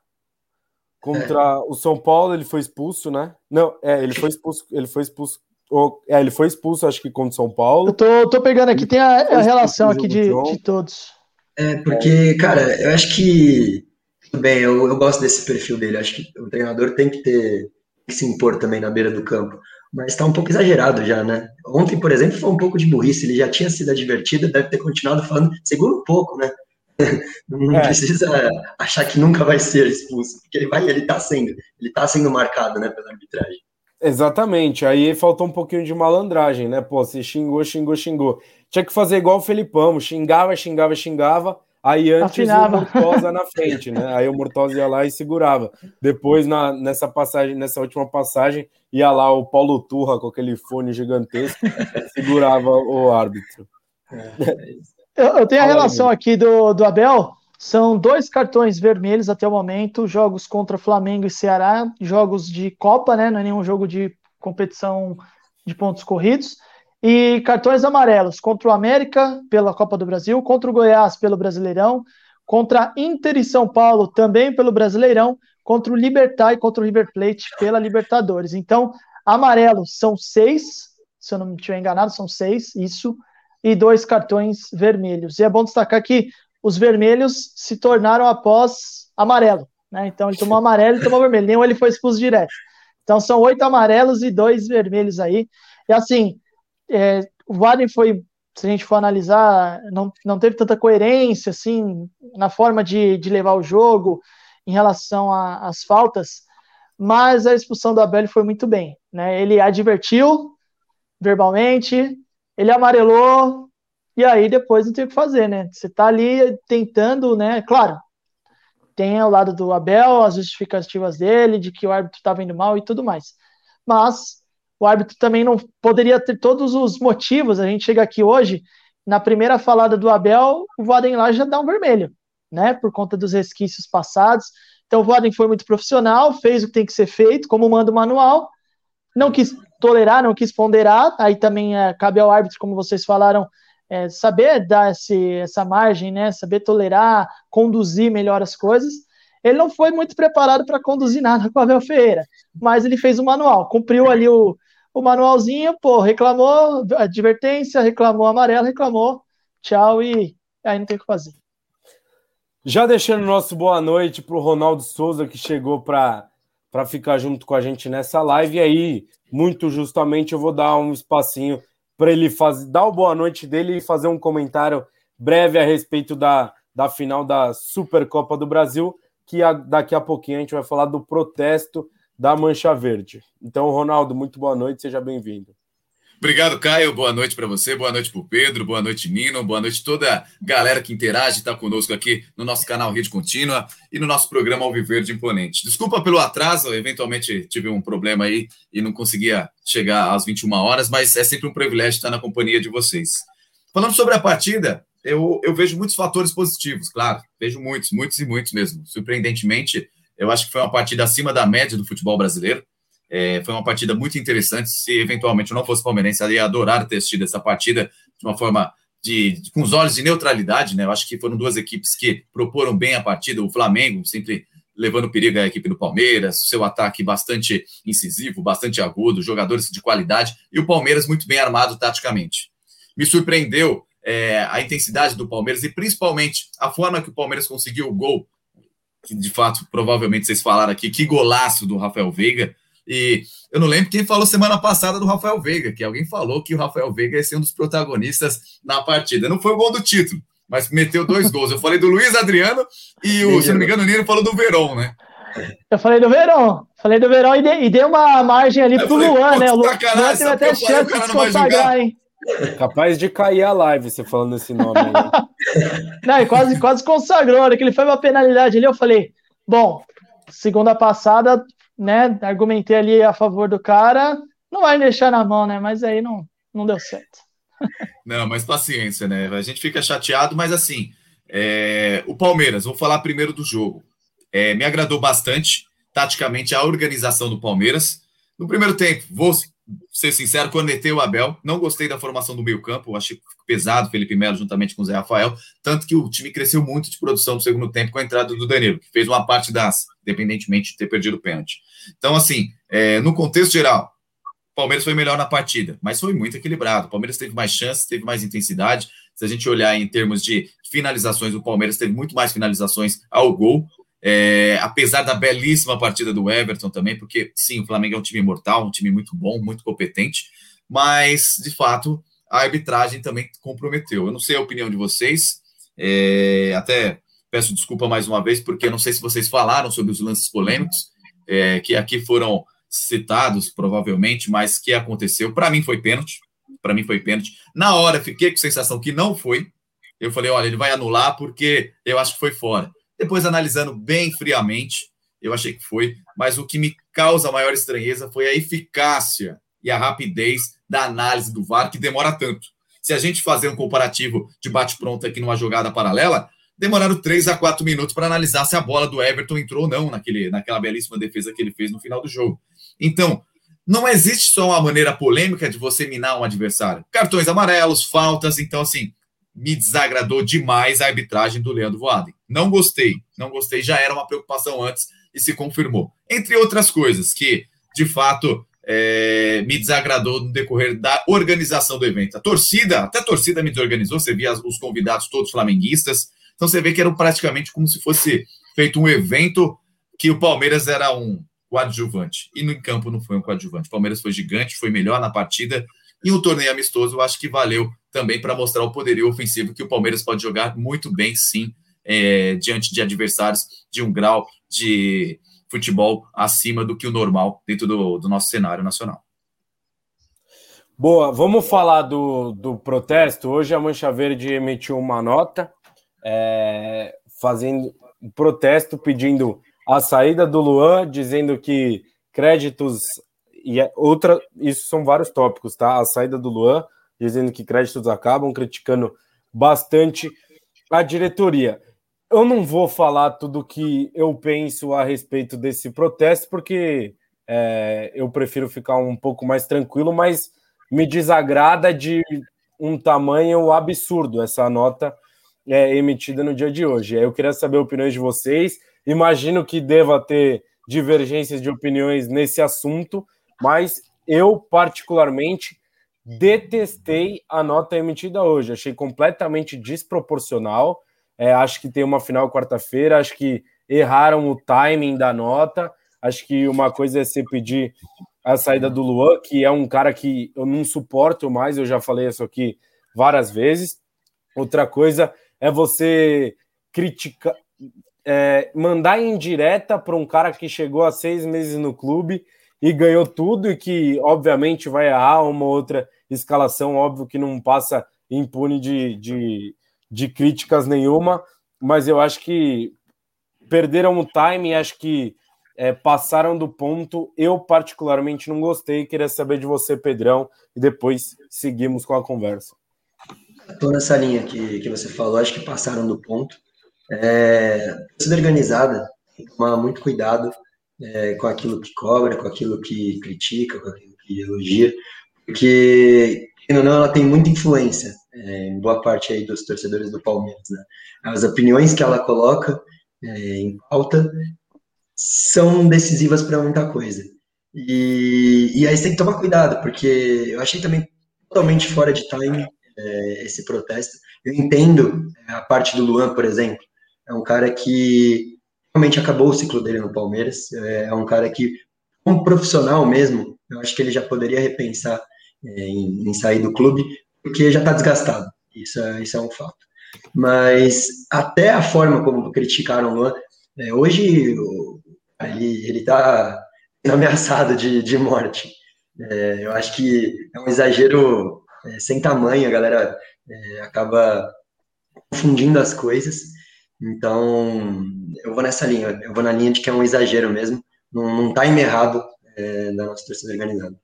contra é. o São Paulo, ele foi expulso, né? Não, é, ele foi expulso, ele foi expulso. Ou, é, ele foi expulso, acho que contra o São Paulo. Eu tô, tô pegando aqui, tem a, a relação aqui de, de todos. É, porque, cara, eu acho que. Tudo bem, eu, eu gosto desse perfil dele. Acho que o treinador tem que ter que se impor também na beira do campo mas está um pouco exagerado já, né? Ontem, por exemplo, foi um pouco de burrice, ele já tinha sido advertido, deve ter continuado falando, segura um pouco, né? [laughs] Não é. precisa achar que nunca vai ser expulso, porque ele vai, ele tá sendo, ele tá sendo marcado, né, pela arbitragem. Exatamente, aí faltou um pouquinho de malandragem, né? Pô, você xingou, xingou, xingou. Tinha que fazer igual o Felipão, xingava, xingava, xingava, Aí antes Afinava. o Mortosa na [laughs] frente, né? Aí o Mortosa ia lá e segurava. Depois, na, nessa passagem, nessa última passagem, ia lá o Paulo Turra com aquele fone gigantesco, segurava o árbitro. Eu, eu tenho a relação aqui do, do Abel. São dois cartões vermelhos até o momento, jogos contra Flamengo e Ceará, jogos de Copa, né? Não é nenhum jogo de competição de pontos corridos. E cartões amarelos contra o América pela Copa do Brasil, contra o Goiás pelo Brasileirão, contra Inter e São Paulo também pelo Brasileirão, contra o Libertar e contra o River Plate pela Libertadores. Então, amarelos são seis, se eu não me estiver enganado, são seis, isso, e dois cartões vermelhos. E é bom destacar que os vermelhos se tornaram após amarelo, né? Então ele tomou amarelo e tomou vermelho, nenhum ele foi expulso direto. Então são oito amarelos e dois vermelhos aí. E assim, é, o Warden foi, se a gente for analisar, não, não teve tanta coerência assim na forma de, de levar o jogo em relação às faltas, mas a expulsão do Abel foi muito bem. Né? Ele advertiu verbalmente, ele amarelou, e aí depois não tem o que fazer, né? Você tá ali tentando, né? Claro, tem o lado do Abel, as justificativas dele, de que o árbitro estava indo mal e tudo mais. Mas o árbitro também não poderia ter todos os motivos. A gente chega aqui hoje, na primeira falada do Abel, o Voaden lá já dá um vermelho, né? Por conta dos resquícios passados. Então o Voaden foi muito profissional, fez o que tem que ser feito, como manda o manual, não quis tolerar, não quis ponderar. Aí também é, cabe ao árbitro, como vocês falaram, é, saber dar esse, essa margem, né? Saber tolerar, conduzir melhor as coisas. Ele não foi muito preparado para conduzir nada com o Abel Ferreira, mas ele fez o manual, cumpriu ali o, o manualzinho, pô, reclamou, advertência, reclamou amarelo, reclamou, tchau, e aí não tem o que fazer. Já deixando nosso boa noite para o Ronaldo Souza, que chegou para ficar junto com a gente nessa live, e aí, muito justamente, eu vou dar um espacinho para ele fazer, dar o boa noite dele e fazer um comentário breve a respeito da, da final da Supercopa do Brasil, que a, daqui a pouquinho a gente vai falar do protesto da Mancha Verde. Então, Ronaldo, muito boa noite, seja bem-vindo. Obrigado, Caio. Boa noite para você, boa noite para o Pedro, boa noite, Nino, boa noite toda a galera que interage, está conosco aqui no nosso canal Rede Contínua e no nosso programa Alviverde Imponente. Desculpa pelo atraso, eventualmente tive um problema aí e não conseguia chegar às 21 horas, mas é sempre um privilégio estar na companhia de vocês. Falando sobre a partida, eu, eu vejo muitos fatores positivos, claro, vejo muitos, muitos e muitos mesmo. Surpreendentemente, eu acho que foi uma partida acima da média do futebol brasileiro. É, foi uma partida muito interessante. Se eventualmente eu não fosse palmeirense, eu ia adorar ter assistido essa partida de uma forma de, de, com os olhos de neutralidade, né? Eu acho que foram duas equipes que proporam bem a partida. O Flamengo sempre levando perigo à equipe do Palmeiras, seu ataque bastante incisivo, bastante agudo, jogadores de qualidade e o Palmeiras muito bem armado taticamente. Me surpreendeu é, a intensidade do Palmeiras e principalmente a forma que o Palmeiras conseguiu o gol. Que de fato, provavelmente vocês falaram aqui, que golaço do Rafael Veiga. E eu não lembro quem falou semana passada do Rafael Veiga, que alguém falou que o Rafael Veiga ia ser um dos protagonistas na partida. Não foi o gol do título, mas meteu dois gols. Eu falei do Luiz Adriano e o, se não me engano, o Nino falou do Verón, né? Eu falei do Verón, falei do Verón e dei, e dei uma margem ali pro falei, Luan, né? O Luan teve até chance de se consagrar, hein? Capaz de cair a live você falando esse nome aí. [laughs] Não, e quase, quase consagrou. hora que ele foi uma penalidade ali, eu falei, bom, segunda passada né, argumentei ali a favor do cara, não vai deixar na mão, né? Mas aí não, não deu certo. [laughs] Não, mas paciência, né? A gente fica chateado, mas assim, é... o Palmeiras, vou falar primeiro do jogo. É, me agradou bastante, taticamente, a organização do Palmeiras. No primeiro tempo, vou ser sincero, cornetei o Abel. Não gostei da formação do meio-campo. Achei pesado Felipe Melo juntamente com o Zé Rafael. Tanto que o time cresceu muito de produção no segundo tempo com a entrada do Danilo, que fez uma parte das, independentemente de ter perdido o pênalti. Então, assim, é, no contexto geral, o Palmeiras foi melhor na partida, mas foi muito equilibrado. O Palmeiras teve mais chances, teve mais intensidade. Se a gente olhar em termos de finalizações, o Palmeiras teve muito mais finalizações ao gol. É, apesar da belíssima partida do Everton também, porque sim, o Flamengo é um time mortal, um time muito bom, muito competente, mas de fato a arbitragem também comprometeu. Eu não sei a opinião de vocês, é, até peço desculpa mais uma vez, porque eu não sei se vocês falaram sobre os lances polêmicos, é, que aqui foram citados provavelmente, mas que aconteceu. Para mim foi pênalti, para mim foi pênalti. Na hora fiquei com a sensação que não foi. Eu falei, olha, ele vai anular porque eu acho que foi fora. Depois, analisando bem friamente, eu achei que foi, mas o que me causa maior estranheza foi a eficácia e a rapidez da análise do VAR, que demora tanto. Se a gente fazer um comparativo de bate-pronto aqui numa jogada paralela, demoraram 3 a 4 minutos para analisar se a bola do Everton entrou ou não naquele, naquela belíssima defesa que ele fez no final do jogo. Então, não existe só uma maneira polêmica de você minar um adversário. Cartões amarelos, faltas, então assim, me desagradou demais a arbitragem do Leandro Voaden. Não gostei, não gostei, já era uma preocupação antes e se confirmou. Entre outras coisas que, de fato, é, me desagradou no decorrer da organização do evento. A torcida, até a torcida me desorganizou, você via os convidados todos flamenguistas, então você vê que era praticamente como se fosse feito um evento que o Palmeiras era um coadjuvante. E no campo não foi um coadjuvante. O Palmeiras foi gigante, foi melhor na partida. E um torneio amistoso, eu acho que valeu também para mostrar o poderio ofensivo que o Palmeiras pode jogar muito bem, sim, é, diante de adversários de um grau de futebol acima do que o normal dentro do, do nosso cenário nacional. Boa, vamos falar do, do protesto. Hoje a Mancha Verde emitiu uma nota é, fazendo um protesto pedindo a saída do Luan, dizendo que créditos e é outra, isso são vários tópicos, tá? A saída do Luan, dizendo que créditos acabam, criticando bastante a diretoria. Eu não vou falar tudo que eu penso a respeito desse protesto, porque é, eu prefiro ficar um pouco mais tranquilo, mas me desagrada de um tamanho absurdo essa nota é, emitida no dia de hoje. Eu queria saber opiniões de vocês. Imagino que deva ter divergências de opiniões nesse assunto, mas eu, particularmente, detestei a nota emitida hoje. Achei completamente desproporcional. É, acho que tem uma final quarta-feira. Acho que erraram o timing da nota. Acho que uma coisa é você pedir a saída do Luan, que é um cara que eu não suporto mais. Eu já falei isso aqui várias vezes. Outra coisa é você criticar, é, mandar em direta para um cara que chegou há seis meses no clube e ganhou tudo, e que obviamente vai errar uma outra escalação, óbvio que não passa impune de, de, de críticas nenhuma, mas eu acho que perderam o time, acho que é, passaram do ponto. Eu, particularmente, não gostei. Queria saber de você, Pedrão, e depois seguimos com a conversa. Estou nessa linha que, que você falou, acho que passaram do ponto. É, torcida organizada tem que tomar muito cuidado é, com aquilo que cobra, com aquilo que critica, com aquilo que elogia, porque não, ela tem muita influência é, em boa parte aí dos torcedores do Palmeiras. Né? As opiniões que ela coloca é, em pauta são decisivas para muita coisa. E, e aí você tem que tomar cuidado, porque eu achei também totalmente fora de time é, esse protesto. Eu entendo é, a parte do Luan, por exemplo, é um cara que realmente acabou o ciclo dele no Palmeiras, é, é um cara que, como profissional mesmo, eu acho que ele já poderia repensar é, em, em, sair do clube, porque já está desgastado, isso é, isso é um fato. Mas até a forma como criticaram o Luan, é, hoje ele está [laughs] ameaçado de, de morte. É, eu acho que é um exagero é, sem tamanho, a galera é, acaba confundindo as coisas. Então, eu vou nessa linha, eu vou na linha de que é um exagero mesmo, não, não tá errado é, da nossa torcida organizada.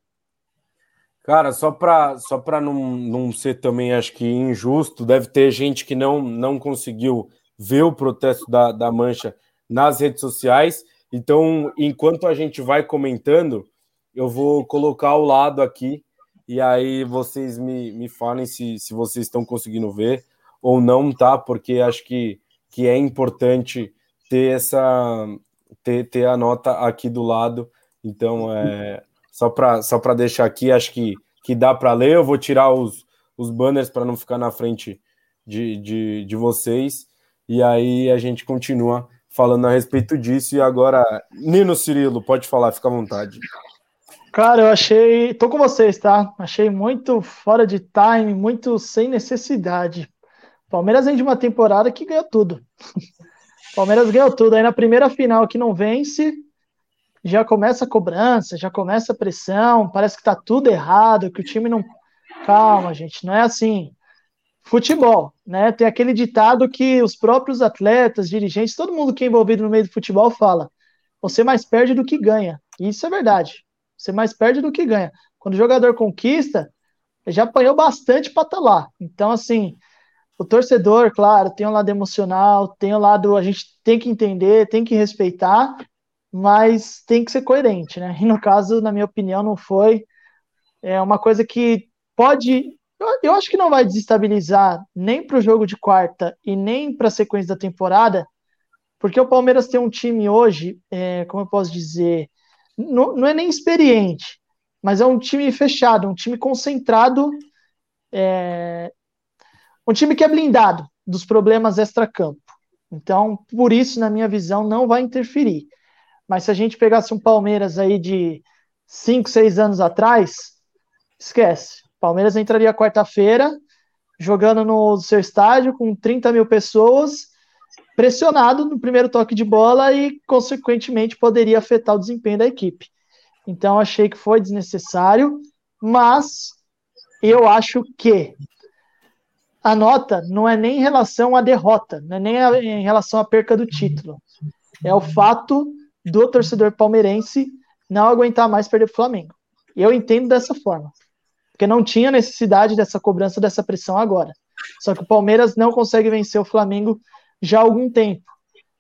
Cara, só para só não, não ser também, acho que injusto, deve ter gente que não, não conseguiu ver o protesto da, da Mancha nas redes sociais. Então, enquanto a gente vai comentando, eu vou colocar ao lado aqui e aí vocês me, me falem se, se vocês estão conseguindo ver ou não, tá? Porque acho que, que é importante ter essa ter, ter a nota aqui do lado. Então, é só para só para deixar aqui, acho que, que dá para ler. Eu vou tirar os, os banners para não ficar na frente de, de, de vocês. E aí a gente continua falando a respeito disso. E agora, Nino Cirilo, pode falar, fica à vontade. Cara, eu achei. Tô com vocês, tá? Achei muito fora de time, muito sem necessidade. Palmeiras vem de uma temporada que ganhou tudo. [laughs] Palmeiras ganhou tudo. Aí na primeira final que não vence, já começa a cobrança, já começa a pressão. Parece que tá tudo errado, que o time não. Calma, gente, não é assim. Futebol, né? Tem aquele ditado que os próprios atletas, dirigentes, todo mundo que é envolvido no meio do futebol fala: você mais perde do que ganha. E isso é verdade. Você mais perde do que ganha. Quando o jogador conquista, já apanhou bastante para estar tá lá. Então, assim, o torcedor, claro, tem um lado emocional, tem o um lado, a gente tem que entender, tem que respeitar, mas tem que ser coerente, né? E no caso, na minha opinião, não foi. É uma coisa que pode. Eu acho que não vai desestabilizar nem para o jogo de quarta e nem para a sequência da temporada, porque o Palmeiras tem um time hoje, é, como eu posso dizer, não, não é nem experiente, mas é um time fechado, um time concentrado, é, um time que é blindado dos problemas extra-campo. Então, por isso, na minha visão, não vai interferir. Mas se a gente pegasse um Palmeiras aí de 5, 6 anos atrás, esquece. Palmeiras entraria quarta-feira, jogando no seu estádio com 30 mil pessoas pressionado no primeiro toque de bola e, consequentemente, poderia afetar o desempenho da equipe. Então, achei que foi desnecessário, mas eu acho que a nota não é nem em relação à derrota, não é nem em relação à perca do título. É o fato do torcedor palmeirense não aguentar mais perder para o Flamengo. Eu entendo dessa forma. Porque não tinha necessidade dessa cobrança, dessa pressão agora. Só que o Palmeiras não consegue vencer o Flamengo já há algum tempo.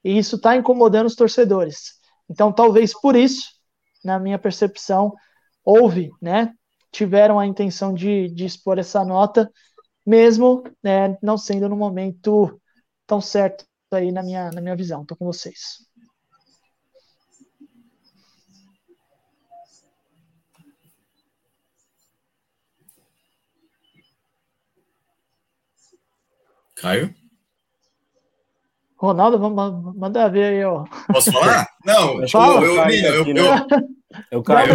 E isso está incomodando os torcedores. Então, talvez por isso, na minha percepção, houve, né? Tiveram a intenção de, de expor essa nota, mesmo né, não sendo no momento tão certo aí na minha, na minha visão. Estou com vocês. Caio? Ronaldo, vamos mandar ver aí, ó. Posso falar? Não, Fala, eu, eu, eu, eu, eu, caio.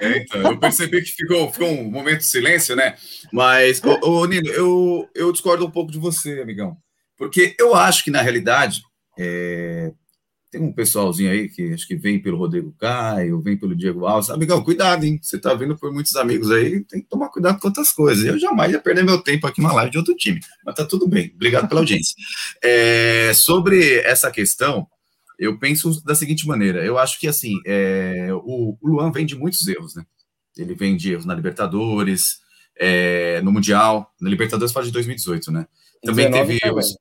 É, então, eu percebi que ficou, ficou um momento de silêncio, né? Mas, ô, ô, Nino, eu, eu discordo um pouco de você, amigão. Porque eu acho que, na realidade, é, tem um pessoalzinho aí que acho que vem pelo Rodrigo Caio, vem pelo Diego Alves. Amigão, cuidado, hein? Você tá vindo por muitos amigos aí, tem que tomar cuidado com outras coisas. Eu jamais ia perder meu tempo aqui numa live de outro time, mas tá tudo bem. Obrigado pela audiência. [laughs] É, sobre essa questão, eu penso da seguinte maneira: eu acho que assim, é, o, o Luan vem de muitos erros, né? Ele vem de erros na Libertadores, é, no Mundial. Na Libertadores faz de 2018, né? Também teve erros.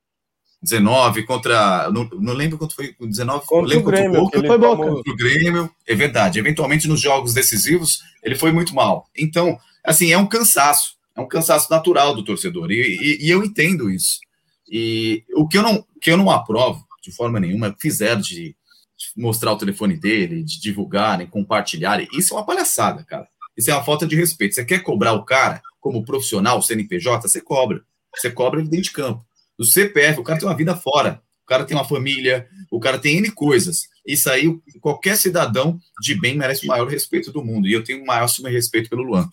19 contra. Não, não lembro quanto foi. 19 contra o Grêmio. Contra o, foi Boca. Contra o Grêmio. É verdade. Eventualmente, nos jogos decisivos, ele foi muito mal. Então, assim, é um cansaço. É um cansaço natural do torcedor. E, e, e eu entendo isso. E o que eu não, que eu não aprovo, de forma nenhuma, fizeram de, de mostrar o telefone dele, de divulgarem, compartilharem. Isso é uma palhaçada, cara. Isso é uma falta de respeito. Você quer cobrar o cara como profissional, CNPJ? Você cobra. Você cobra ele dentro de campo do CPF, o cara tem uma vida fora, o cara tem uma família, o cara tem N coisas. Isso aí, qualquer cidadão de bem merece o maior respeito do mundo. E eu tenho o maior respeito pelo Luan.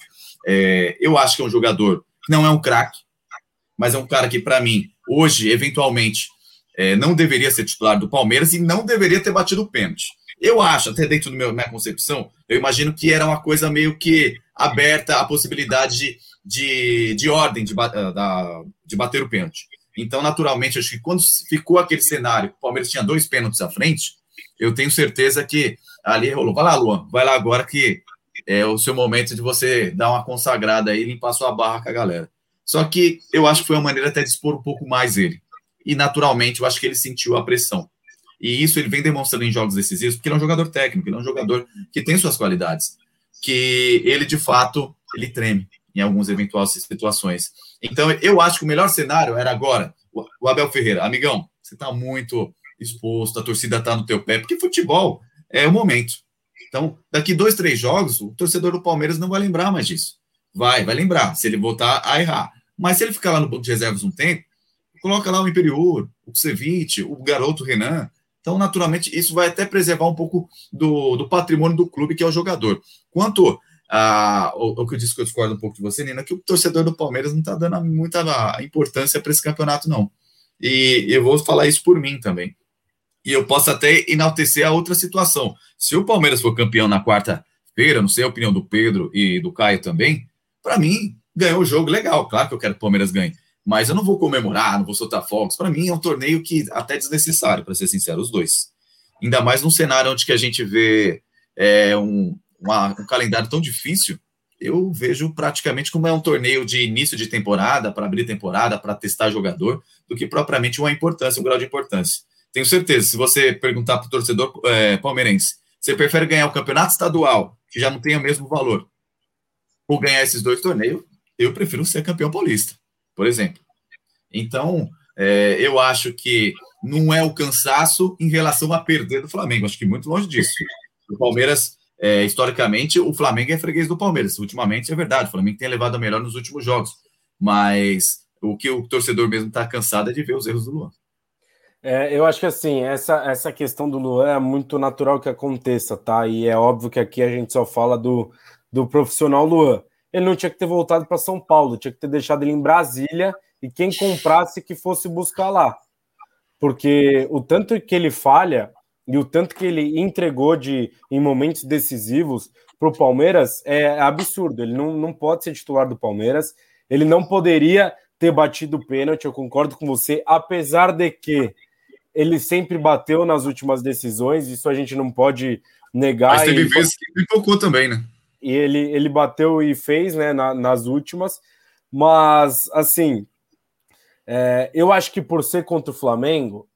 É, eu acho que é um jogador que não é um craque, mas é um cara que, para mim, hoje, eventualmente, é, não deveria ser titular do Palmeiras e não deveria ter batido o pênalti. Eu acho, até dentro da minha concepção, eu imagino que era uma coisa meio que aberta a possibilidade de, de, de ordem de, de bater o pênalti. Então, naturalmente, acho que quando ficou aquele cenário, o Palmeiras tinha dois pênaltis à frente, eu tenho certeza que ali rolou. Vai lá, Luan, vai lá agora que é o seu momento de você dar uma consagrada aí e limpar sua barra com a galera. Só que eu acho que foi uma maneira até de expor um pouco mais ele. E, naturalmente, eu acho que ele sentiu a pressão. E isso ele vem demonstrando em jogos decisivos, porque ele é um jogador técnico, ele é um jogador que tem suas qualidades. Que ele, de fato, ele treme em algumas eventuais situações. Então, eu acho que o melhor cenário era agora, o Abel Ferreira, amigão, você está muito exposto, a torcida está no teu pé, porque futebol é o momento. Então, daqui dois, três jogos, o torcedor do Palmeiras não vai lembrar mais disso. Vai, vai lembrar, se ele voltar a errar. Mas se ele ficar lá no banco de reservas um tempo, coloca lá o Imperiur, o Kusevich, o garoto Renan. Então, naturalmente, isso vai até preservar um pouco do, do patrimônio do clube, que é o jogador. Quanto ah, o, o, que eu disse que eu discordo um pouco de você, Nina, é que o torcedor do Palmeiras não está dando muita importância para esse campeonato, não. E eu vou falar isso por mim também. E eu posso até enaltecer a outra situação. Se o Palmeiras for campeão na quarta-feira, não sei a opinião do Pedro e do Caio também, para mim, ganhou o jogo legal. Claro que eu quero que o Palmeiras ganhe. Mas eu não vou comemorar, não vou soltar fogos. Para mim é um torneio que até desnecessário, para ser sincero, os dois. Ainda mais num cenário onde que a gente vê é, um, uma, um calendário tão difícil, eu vejo praticamente como é um torneio de início de temporada, para abrir temporada, para testar jogador, do que propriamente uma importância, um grau de importância. Tenho certeza, se você perguntar para o torcedor é, palmeirense, você prefere ganhar o campeonato estadual, que já não tem o mesmo valor, ou ganhar esses dois torneios, eu prefiro ser campeão paulista, por exemplo. Então, é, eu acho que não é o cansaço em relação a perder do Flamengo, acho que muito longe disso. O Palmeiras é, historicamente, o Flamengo é freguês do Palmeiras. Ultimamente é verdade, o Flamengo tem levado a melhor nos últimos jogos. Mas o que o torcedor mesmo está cansado é de ver os erros do Luan. É, eu acho que assim, essa, essa questão do Luan é muito natural que aconteça, tá? E é óbvio que aqui a gente só fala do, do profissional Luan. Ele não tinha que ter voltado para São Paulo, tinha que ter deixado ele em Brasília e quem comprasse que fosse buscar lá. Porque o tanto que ele falha, e o tanto que ele entregou de em momentos decisivos para o Palmeiras é absurdo. Ele não, não pode ser titular do Palmeiras. Ele não poderia ter batido o pênalti, eu concordo com você, apesar de que ele sempre bateu nas últimas decisões, isso a gente não pode negar. Mas teve vezes que ele tocou também, né? E ele, ele bateu e fez, né, na, nas últimas, mas assim, é, eu acho que por ser contra o Flamengo,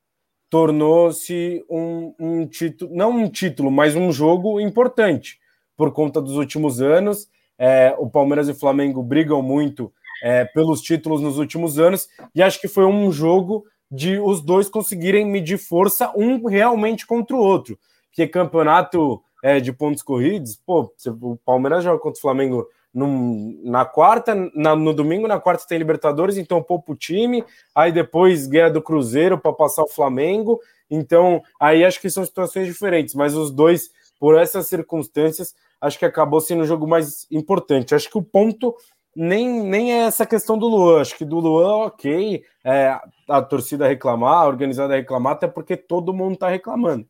tornou-se um, um título, não um título, mas um jogo importante por conta dos últimos anos. É, o Palmeiras e o Flamengo brigam muito é, pelos títulos nos últimos anos, e acho que foi um jogo de os dois conseguirem medir força um realmente contra o outro. Porque campeonato é, de pontos corridos, pô, o Palmeiras joga contra o Flamengo num, na quarta, na, no domingo, na quarta tem Libertadores, então poupa o time, aí depois ganha do Cruzeiro para passar o Flamengo. Então, aí acho que são situações diferentes, mas os dois, por essas circunstâncias, acho que acabou sendo o jogo mais importante. Acho que o ponto nem, nem é essa questão do Luan. Acho que do Luan, ok, é, a torcida reclamar, a organizada reclamar, até porque todo mundo está reclamando.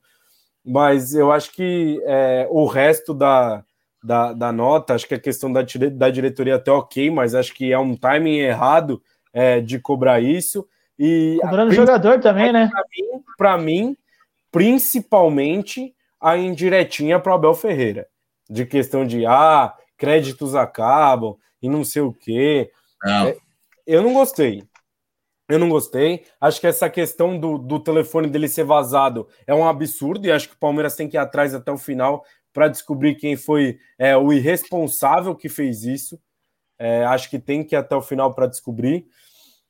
mas eu acho que é, o resto da, da, da, nota, acho que a questão da, da diretoria é até ok, mas acho que é um timing errado é, de cobrar isso. E Cobrando jogador também, né? Para mim, mim, principalmente a indiretinha para Abel Ferreira, de questão de ah, créditos acabam e não sei o quê. Não. É, eu não gostei. Eu não gostei. Acho que essa questão do, do telefone dele ser vazado é um absurdo e acho que o Palmeiras tem que ir atrás até o final para descobrir quem foi é, o irresponsável que fez isso. É, acho que tem que ir até o final para descobrir.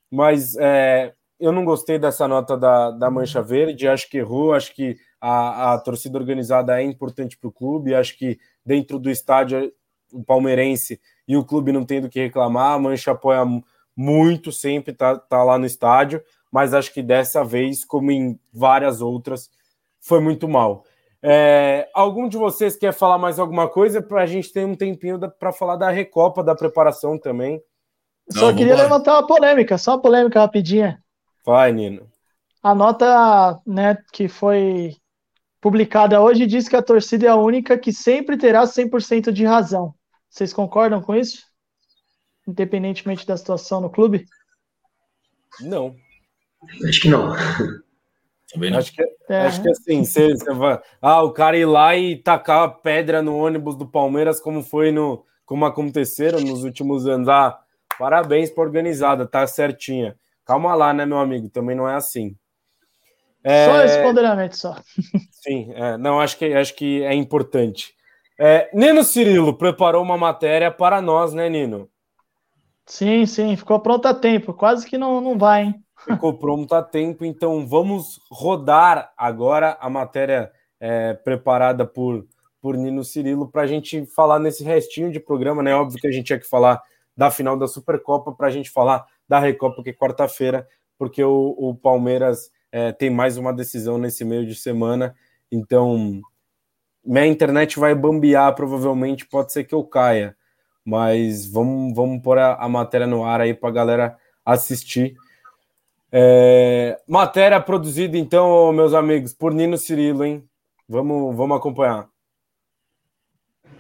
Mas é, eu não gostei dessa nota da, da Mancha Verde. Acho que errou. Acho que a, a torcida organizada é importante para o clube. Acho que dentro do estádio, o palmeirense e o clube não tem do que reclamar. A Mancha apoia muito sempre tá, tá lá no estádio, mas acho que dessa vez, como em várias outras, foi muito mal. É, algum de vocês quer falar mais alguma coisa para a gente ter um tempinho para falar da Recopa, da preparação também? Não, só queria levantar uma polêmica, só uma polêmica rapidinha. Vai, Nino. A nota né, que foi publicada hoje diz que a torcida é a única que sempre terá 100% de razão. Vocês concordam com isso? independentemente da situação no clube? Não. Acho que não. Também não. Acho que, é. acho que assim, você, você vai. Ah, o cara ir lá e tacar pedra no ônibus do Palmeiras, como foi no. Como aconteceram nos últimos anos. Ah, parabéns para organizada, tá certinha. Calma lá, né, meu amigo? Também não é assim. É... Só esse ponderamento só. [laughs] Sim, é, não, acho que, acho que é importante. É, Nino Cirilo preparou uma matéria para nós, né, Nino? Sim, sim, ficou pronto a tempo. Quase que não, não vai, hein? Ficou pronto a tempo, então vamos rodar agora a matéria é, preparada por, por Nino Cirilo para a gente falar nesse restinho de programa, né? Óbvio que a gente tinha que falar da final da Supercopa para a gente falar da Recopa, que é quarta-feira, porque o, o Palmeiras é, tem mais uma decisão nesse meio de semana, então minha internet vai bambear, provavelmente pode ser que eu caia mas vamos, vamos pôr a, a matéria no ar aí para a galera assistir. É, matéria produzida, então, meus amigos, por Nino Cirilo, hein? Vamos, vamos acompanhar.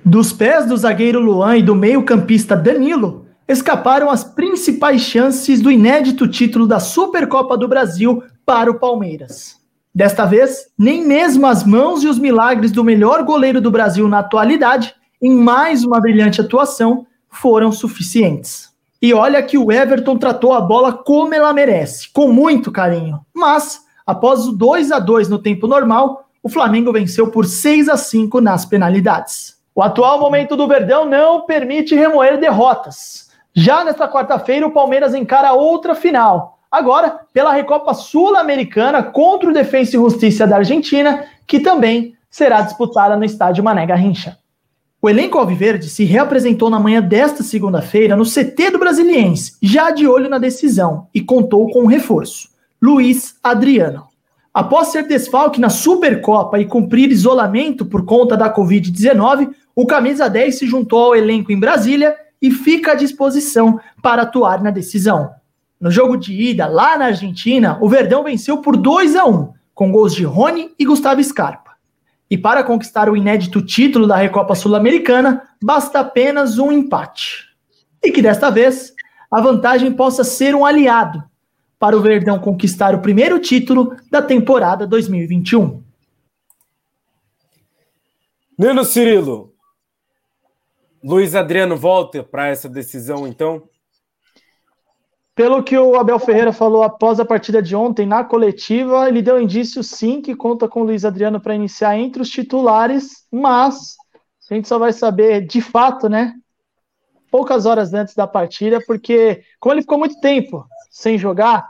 Dos pés do zagueiro Luan e do meio-campista Danilo, escaparam as principais chances do inédito título da Supercopa do Brasil para o Palmeiras. Desta vez, nem mesmo as mãos e os milagres do melhor goleiro do Brasil na atualidade em mais uma brilhante atuação, foram suficientes. E olha que o Everton tratou a bola como ela merece, com muito carinho. Mas, após o 2 a 2 no tempo normal, o Flamengo venceu por 6 a 5 nas penalidades. O atual momento do Verdão não permite remoer derrotas. Já nesta quarta-feira, o Palmeiras encara outra final. Agora, pela Recopa Sul-Americana contra o Defensa e Justiça da Argentina, que também será disputada no estádio Mané Garrincha. O elenco Alviverde se reapresentou na manhã desta segunda-feira no CT do Brasiliense, já de olho na decisão, e contou com um reforço: Luiz Adriano. Após ser desfalque na Supercopa e cumprir isolamento por conta da Covid-19, o camisa 10 se juntou ao elenco em Brasília e fica à disposição para atuar na decisão. No jogo de ida, lá na Argentina, o Verdão venceu por 2 a 1, com gols de Rony e Gustavo Scarpa. E para conquistar o inédito título da Recopa Sul-Americana, basta apenas um empate. E que desta vez a vantagem possa ser um aliado para o Verdão conquistar o primeiro título da temporada 2021. Nino Cirilo, Luiz Adriano volta para essa decisão, então? Pelo que o Abel Ferreira falou após a partida de ontem na coletiva, ele deu indício sim que conta com o Luiz Adriano para iniciar entre os titulares, mas a gente só vai saber de fato, né? Poucas horas antes da partida, porque como ele ficou muito tempo sem jogar,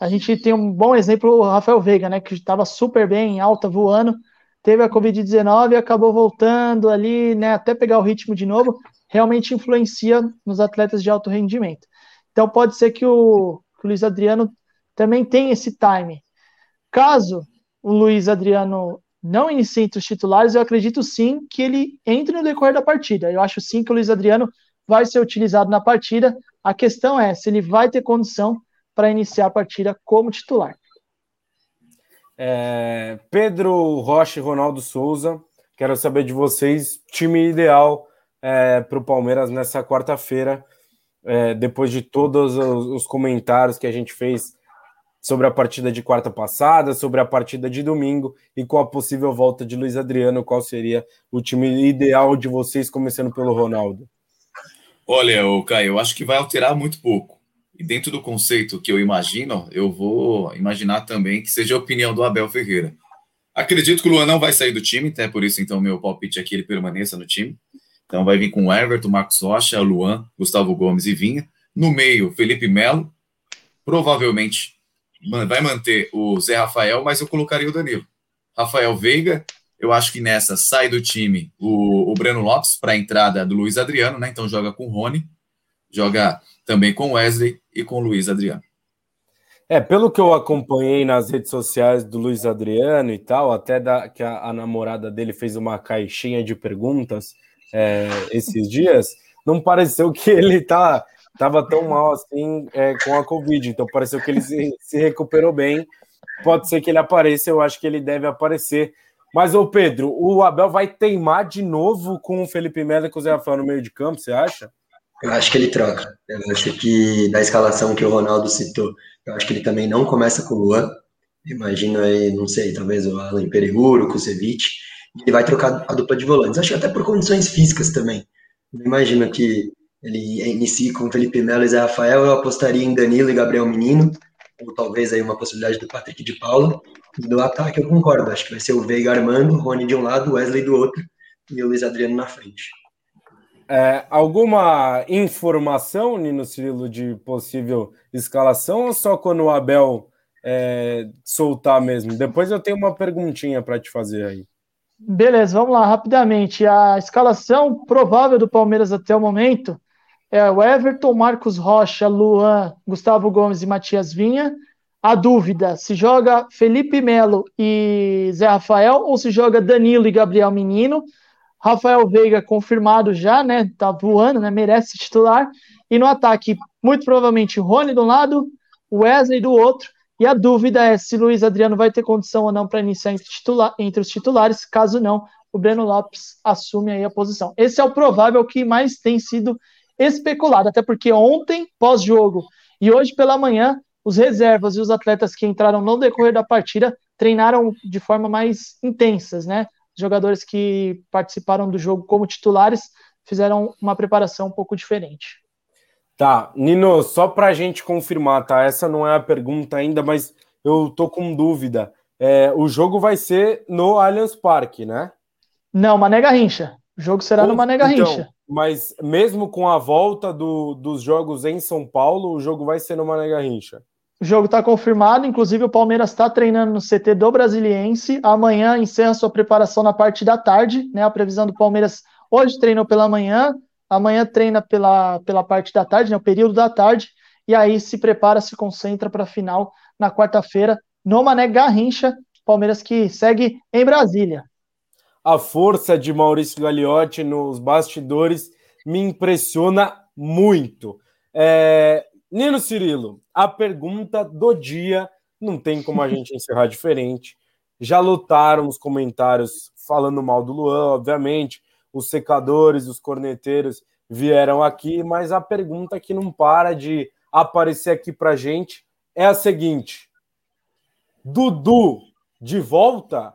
a gente tem um bom exemplo, o Rafael Veiga, né? Que estava super bem, em alta, voando, teve a Covid-19 e acabou voltando ali, né? Até pegar o ritmo de novo, realmente influencia nos atletas de alto rendimento. Então pode ser que o, que o Luiz Adriano também tenha esse time. Caso o Luiz Adriano não inicie entre os titulares, eu acredito sim que ele entre no decorrer da partida. Eu acho sim que o Luiz Adriano vai ser utilizado na partida. A questão é se ele vai ter condição para iniciar a partida como titular. É, Pedro Rocha e Ronaldo Souza, quero saber de vocês, time ideal é, para o Palmeiras nessa quarta-feira, é, depois de todos os, os comentários que a gente fez sobre a partida de quarta passada, sobre a partida de domingo e com a possível volta de Luiz Adriano, qual seria o time ideal de vocês, começando pelo Ronaldo? Olha, o Caio, eu acho que vai alterar muito pouco. E dentro do conceito que eu imagino, eu vou imaginar também que seja a opinião do Abel Ferreira. Acredito que o Luan não vai sair do time, até por isso, então, meu palpite aqui ele permaneça no time. Então, vai vir com Everton, Marcos Rocha, Luan, Gustavo Gomes e Vinha. No meio, Felipe Melo. Provavelmente vai manter o Zé Rafael, mas eu colocaria o Danilo. Rafael Veiga, eu acho que nessa sai do time o, o Breno Lopes para a entrada do Luiz Adriano, né? Então joga com o Rony, joga também com Wesley e com o Luiz Adriano. É, pelo que eu acompanhei nas redes sociais do Luiz Adriano e tal, até da, que a, a namorada dele fez uma caixinha de perguntas é, esses dias, não pareceu que ele tá estava tão mal assim é, com a Covid. Então pareceu que ele se, se, recuperou bem. Pode ser que ele apareça, eu acho que ele deve aparecer. Mas, ô Pedro, o Abel vai teimar de novo com o Felipe Melo e com o Zé Rafael no meio de campo, você acha? Eu acho que ele troca. Eu acho que na escalação que o Ronaldo citou, eu acho que ele também não começa com o Luan. Imagino aí, não sei, talvez o Alan Periguro, o Kusevich. Ele vai trocar a dupla de volantes. Acho que até por condições físicas também. Eu imagino que ele inicia com Felipe Melo e Zé Rafael, eu apostaria em Danilo e Gabriel Menino, ou talvez aí uma possibilidade do Patrick de Paula. E do ataque eu concordo, acho que vai ser o Veiga Armando, Rony de um lado, Wesley do outro e o Luiz Adriano na frente. É, alguma informação, Nino Cirilo, de possível escalação ou só quando o Abel é, soltar mesmo? Depois eu tenho uma perguntinha para te fazer aí. Beleza, vamos lá, rapidamente. A escalação provável do Palmeiras até o momento é o Everton, Marcos Rocha, Luan, Gustavo Gomes e Matias Vinha. A dúvida, se joga Felipe Melo e Zé Rafael ou se joga Danilo e Gabriel Menino. Rafael Veiga confirmado já, né? Tá voando, né? Merece titular. E no ataque, muito provavelmente Rony do lado, Wesley do outro. E a dúvida é se Luiz Adriano vai ter condição ou não para iniciar entre, os titulares. Caso não, o Breno Lopes assume aí a posição. Esse é o provável que mais tem sido especulado, até porque ontem, pós-jogo, e hoje pela manhã, os reservas e os atletas que entraram no decorrer da partida treinaram de forma mais intensas, né? Os jogadores que participaram do jogo como titulares fizeram uma preparação um pouco diferente. Tá, Nino, só para a gente confirmar, tá? Essa não é a pergunta ainda, mas eu tô com dúvida. É, o jogo vai ser no Allianz Parque, né? Não, Mané Garrincha. O jogo será no Mané Garrincha. Então, mas mesmo com a volta do, dos jogos em São Paulo, o jogo vai ser no Mané Garrincha. O jogo está confirmado, inclusive o Palmeiras está treinando no CT do Brasiliense. Amanhã encerra sua preparação na parte da tarde, né? A previsão do Palmeiras hoje treinou pela manhã, amanhã treina pela, pela parte da tarde, né? O período da tarde, e aí se prepara, se concentra para a final na quarta-feira no Mané Garrincha. Palmeiras que segue em Brasília a força de Maurício Gagliotti nos bastidores me impressiona muito. É, Nino Cirilo, a pergunta do dia não tem como a gente [laughs] encerrar diferente. Já lutaram os comentários falando mal do Luan, obviamente. Os secadores, os corneteiros vieram aqui, mas a pergunta que não para de aparecer aqui para gente é a seguinte: Dudu de volta?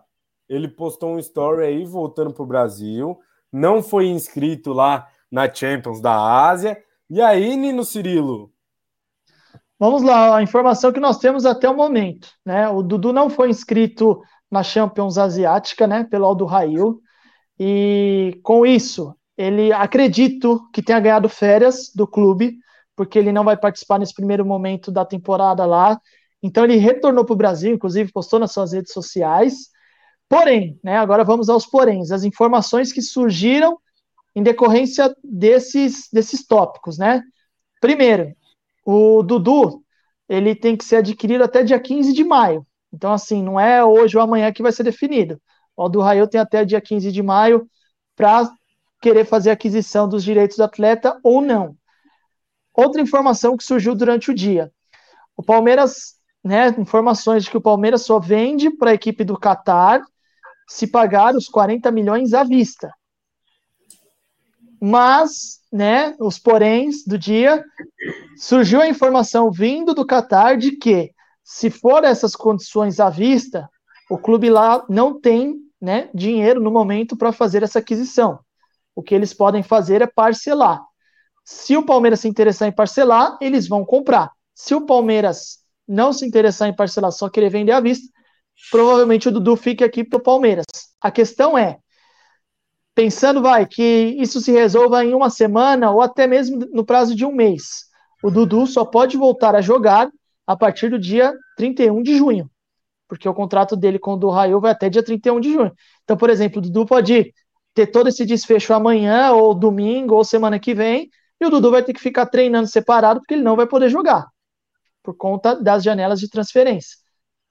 ele postou um story aí voltando para o Brasil, não foi inscrito lá na Champions da Ásia. E aí, Nino Cirilo? Vamos lá, a informação que nós temos até o momento, né? O Dudu não foi inscrito na Champions Asiática, né, pelo Aldo Rail. E com isso, ele acredito que tenha ganhado férias do clube, porque ele não vai participar nesse primeiro momento da temporada lá. Então ele retornou para o Brasil, inclusive postou nas suas redes sociais. Porém, né, agora vamos aos poréns, as informações que surgiram em decorrência desses, desses tópicos, né? Primeiro, o Dudu, ele tem que ser adquirido até dia 15 de maio. Então, assim, não é hoje ou amanhã que vai ser definido. O do Raio tem até dia 15 de maio para querer fazer aquisição dos direitos do atleta ou não. Outra informação que surgiu durante o dia. O Palmeiras né, informações de que o Palmeiras só vende para a equipe do Qatar se pagar os 40 milhões à vista. Mas, né, os poréns do dia, surgiu a informação vindo do Qatar de que, se for essas condições à vista, o clube lá não tem né, dinheiro no momento para fazer essa aquisição. O que eles podem fazer é parcelar. Se o Palmeiras se interessar em parcelar, eles vão comprar. Se o Palmeiras não se interessar em parcelar, só querer vender à vista, provavelmente o Dudu fique aqui para o Palmeiras. A questão é, pensando, vai, que isso se resolva em uma semana ou até mesmo no prazo de um mês. O Dudu só pode voltar a jogar a partir do dia 31 de junho, porque o contrato dele com o do Raio vai até dia 31 de junho. Então, por exemplo, o Dudu pode ter todo esse desfecho amanhã, ou domingo, ou semana que vem, e o Dudu vai ter que ficar treinando separado, porque ele não vai poder jogar, por conta das janelas de transferência.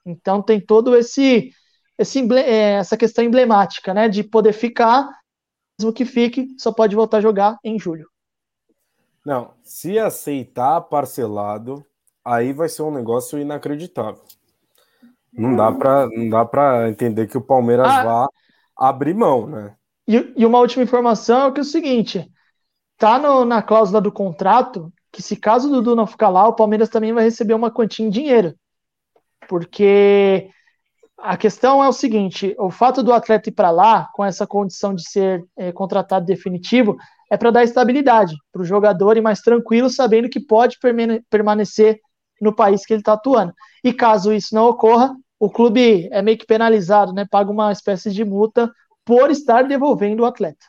Então tem todo esse, esse é, essa questão emblemática, né, de poder ficar, mesmo que fique, só pode voltar a jogar em julho. Não, se aceitar parcelado, aí vai ser um negócio inacreditável. Não dá para não dá para entender que o Palmeiras ah, vá abrir mão, né? E, e, uma última informação é que é o seguinte: tá no, na cláusula do contrato que se caso o Dudu não ficar lá, o Palmeiras também vai receber uma quantia em dinheiro porque a questão é o seguinte: o fato do atleta ir para lá, com essa condição de ser é, contratado definitivo, é para dar estabilidade para o jogador e mais tranquilo, sabendo que pode permanecer no país que ele está atuando. E caso isso não ocorra, o clube é meio que penalizado, né? Paga uma espécie de multa por estar devolvendo o atleta.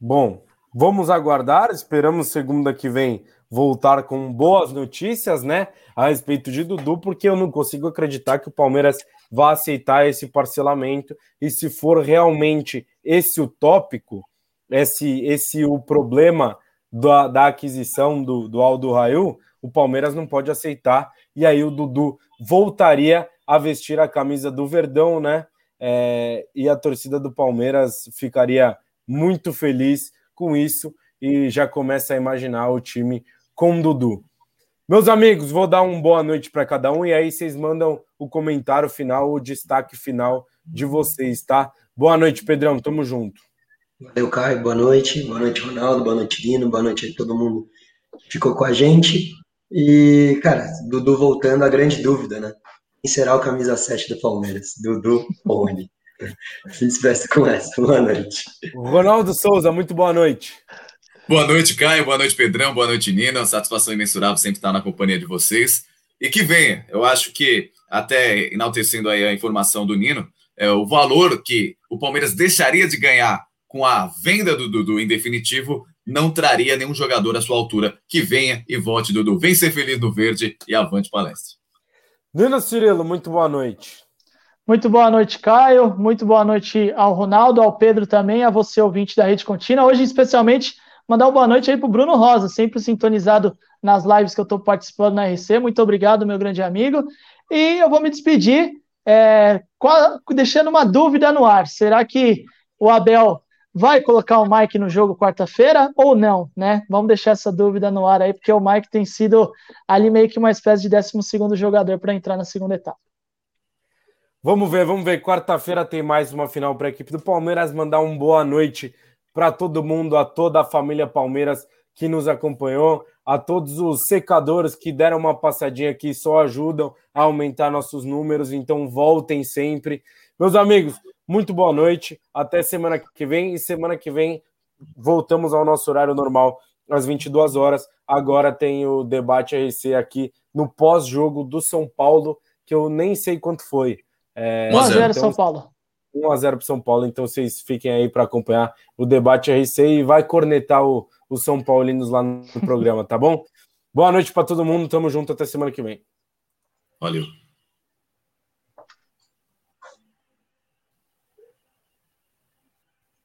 Bom, vamos aguardar. Esperamos segunda que vem voltar com boas notícias, né, a respeito de Dudu, porque eu não consigo acreditar que o Palmeiras vá aceitar esse parcelamento e se for realmente esse o tópico, esse, esse o problema da, da aquisição do, do Aldo Rail, o Palmeiras não pode aceitar e aí o Dudu voltaria a vestir a camisa do Verdão, né? É, e a torcida do Palmeiras ficaria muito feliz com isso e já começa a imaginar o time com o Dudu. Meus amigos, vou dar uma boa noite para cada um e aí vocês mandam o comentário final, o destaque final de vocês, tá? Boa noite, Pedrão, tamo junto. Valeu, Caio, boa noite. Boa noite, Ronaldo, boa noite, Dino, boa noite a todo mundo que ficou com a gente. E, cara, Dudu voltando, a grande dúvida, né? Quem será o camisa 7 do Palmeiras? Dudu ou [laughs] ele? Se despece com essa. Boa noite. Ronaldo Souza, muito boa noite. Boa noite, Caio. Boa noite, Pedrão. Boa noite, Nina. Satisfação imensurável sempre estar na companhia de vocês. E que venha. Eu acho que, até enaltecendo aí a informação do Nino, é, o valor que o Palmeiras deixaria de ganhar com a venda do Dudu em definitivo não traria nenhum jogador à sua altura. Que venha e volte, Dudu. Vem ser feliz no verde e avante palestra. Nina Cirilo, muito boa noite. Muito boa noite, Caio. Muito boa noite ao Ronaldo, ao Pedro também, a você, ouvinte da Rede Contínua. Hoje, especialmente, Mandar uma boa noite aí para o Bruno Rosa, sempre sintonizado nas lives que eu estou participando na RC. Muito obrigado, meu grande amigo. E eu vou me despedir, é, deixando uma dúvida no ar. Será que o Abel vai colocar o Mike no jogo quarta-feira ou não, né? Vamos deixar essa dúvida no ar aí, porque o Mike tem sido ali meio que uma espécie de 12 jogador para entrar na segunda etapa. Vamos ver, vamos ver. Quarta-feira tem mais uma final para a equipe do Palmeiras. Mandar uma boa noite para todo mundo, a toda a família Palmeiras que nos acompanhou, a todos os secadores que deram uma passadinha aqui, só ajudam a aumentar nossos números, então voltem sempre. Meus amigos, muito boa noite, até semana que vem, e semana que vem voltamos ao nosso horário normal, às 22 horas. Agora tem o debate RC aqui no pós-jogo do São Paulo, que eu nem sei quanto foi. É, 1 a 0 então, São Paulo. 1 a 0 para São Paulo, então vocês fiquem aí para acompanhar o debate RC e vai cornetar o, os São Paulinos lá no programa, tá bom? Boa noite para todo mundo, tamo junto até semana que vem. Valeu.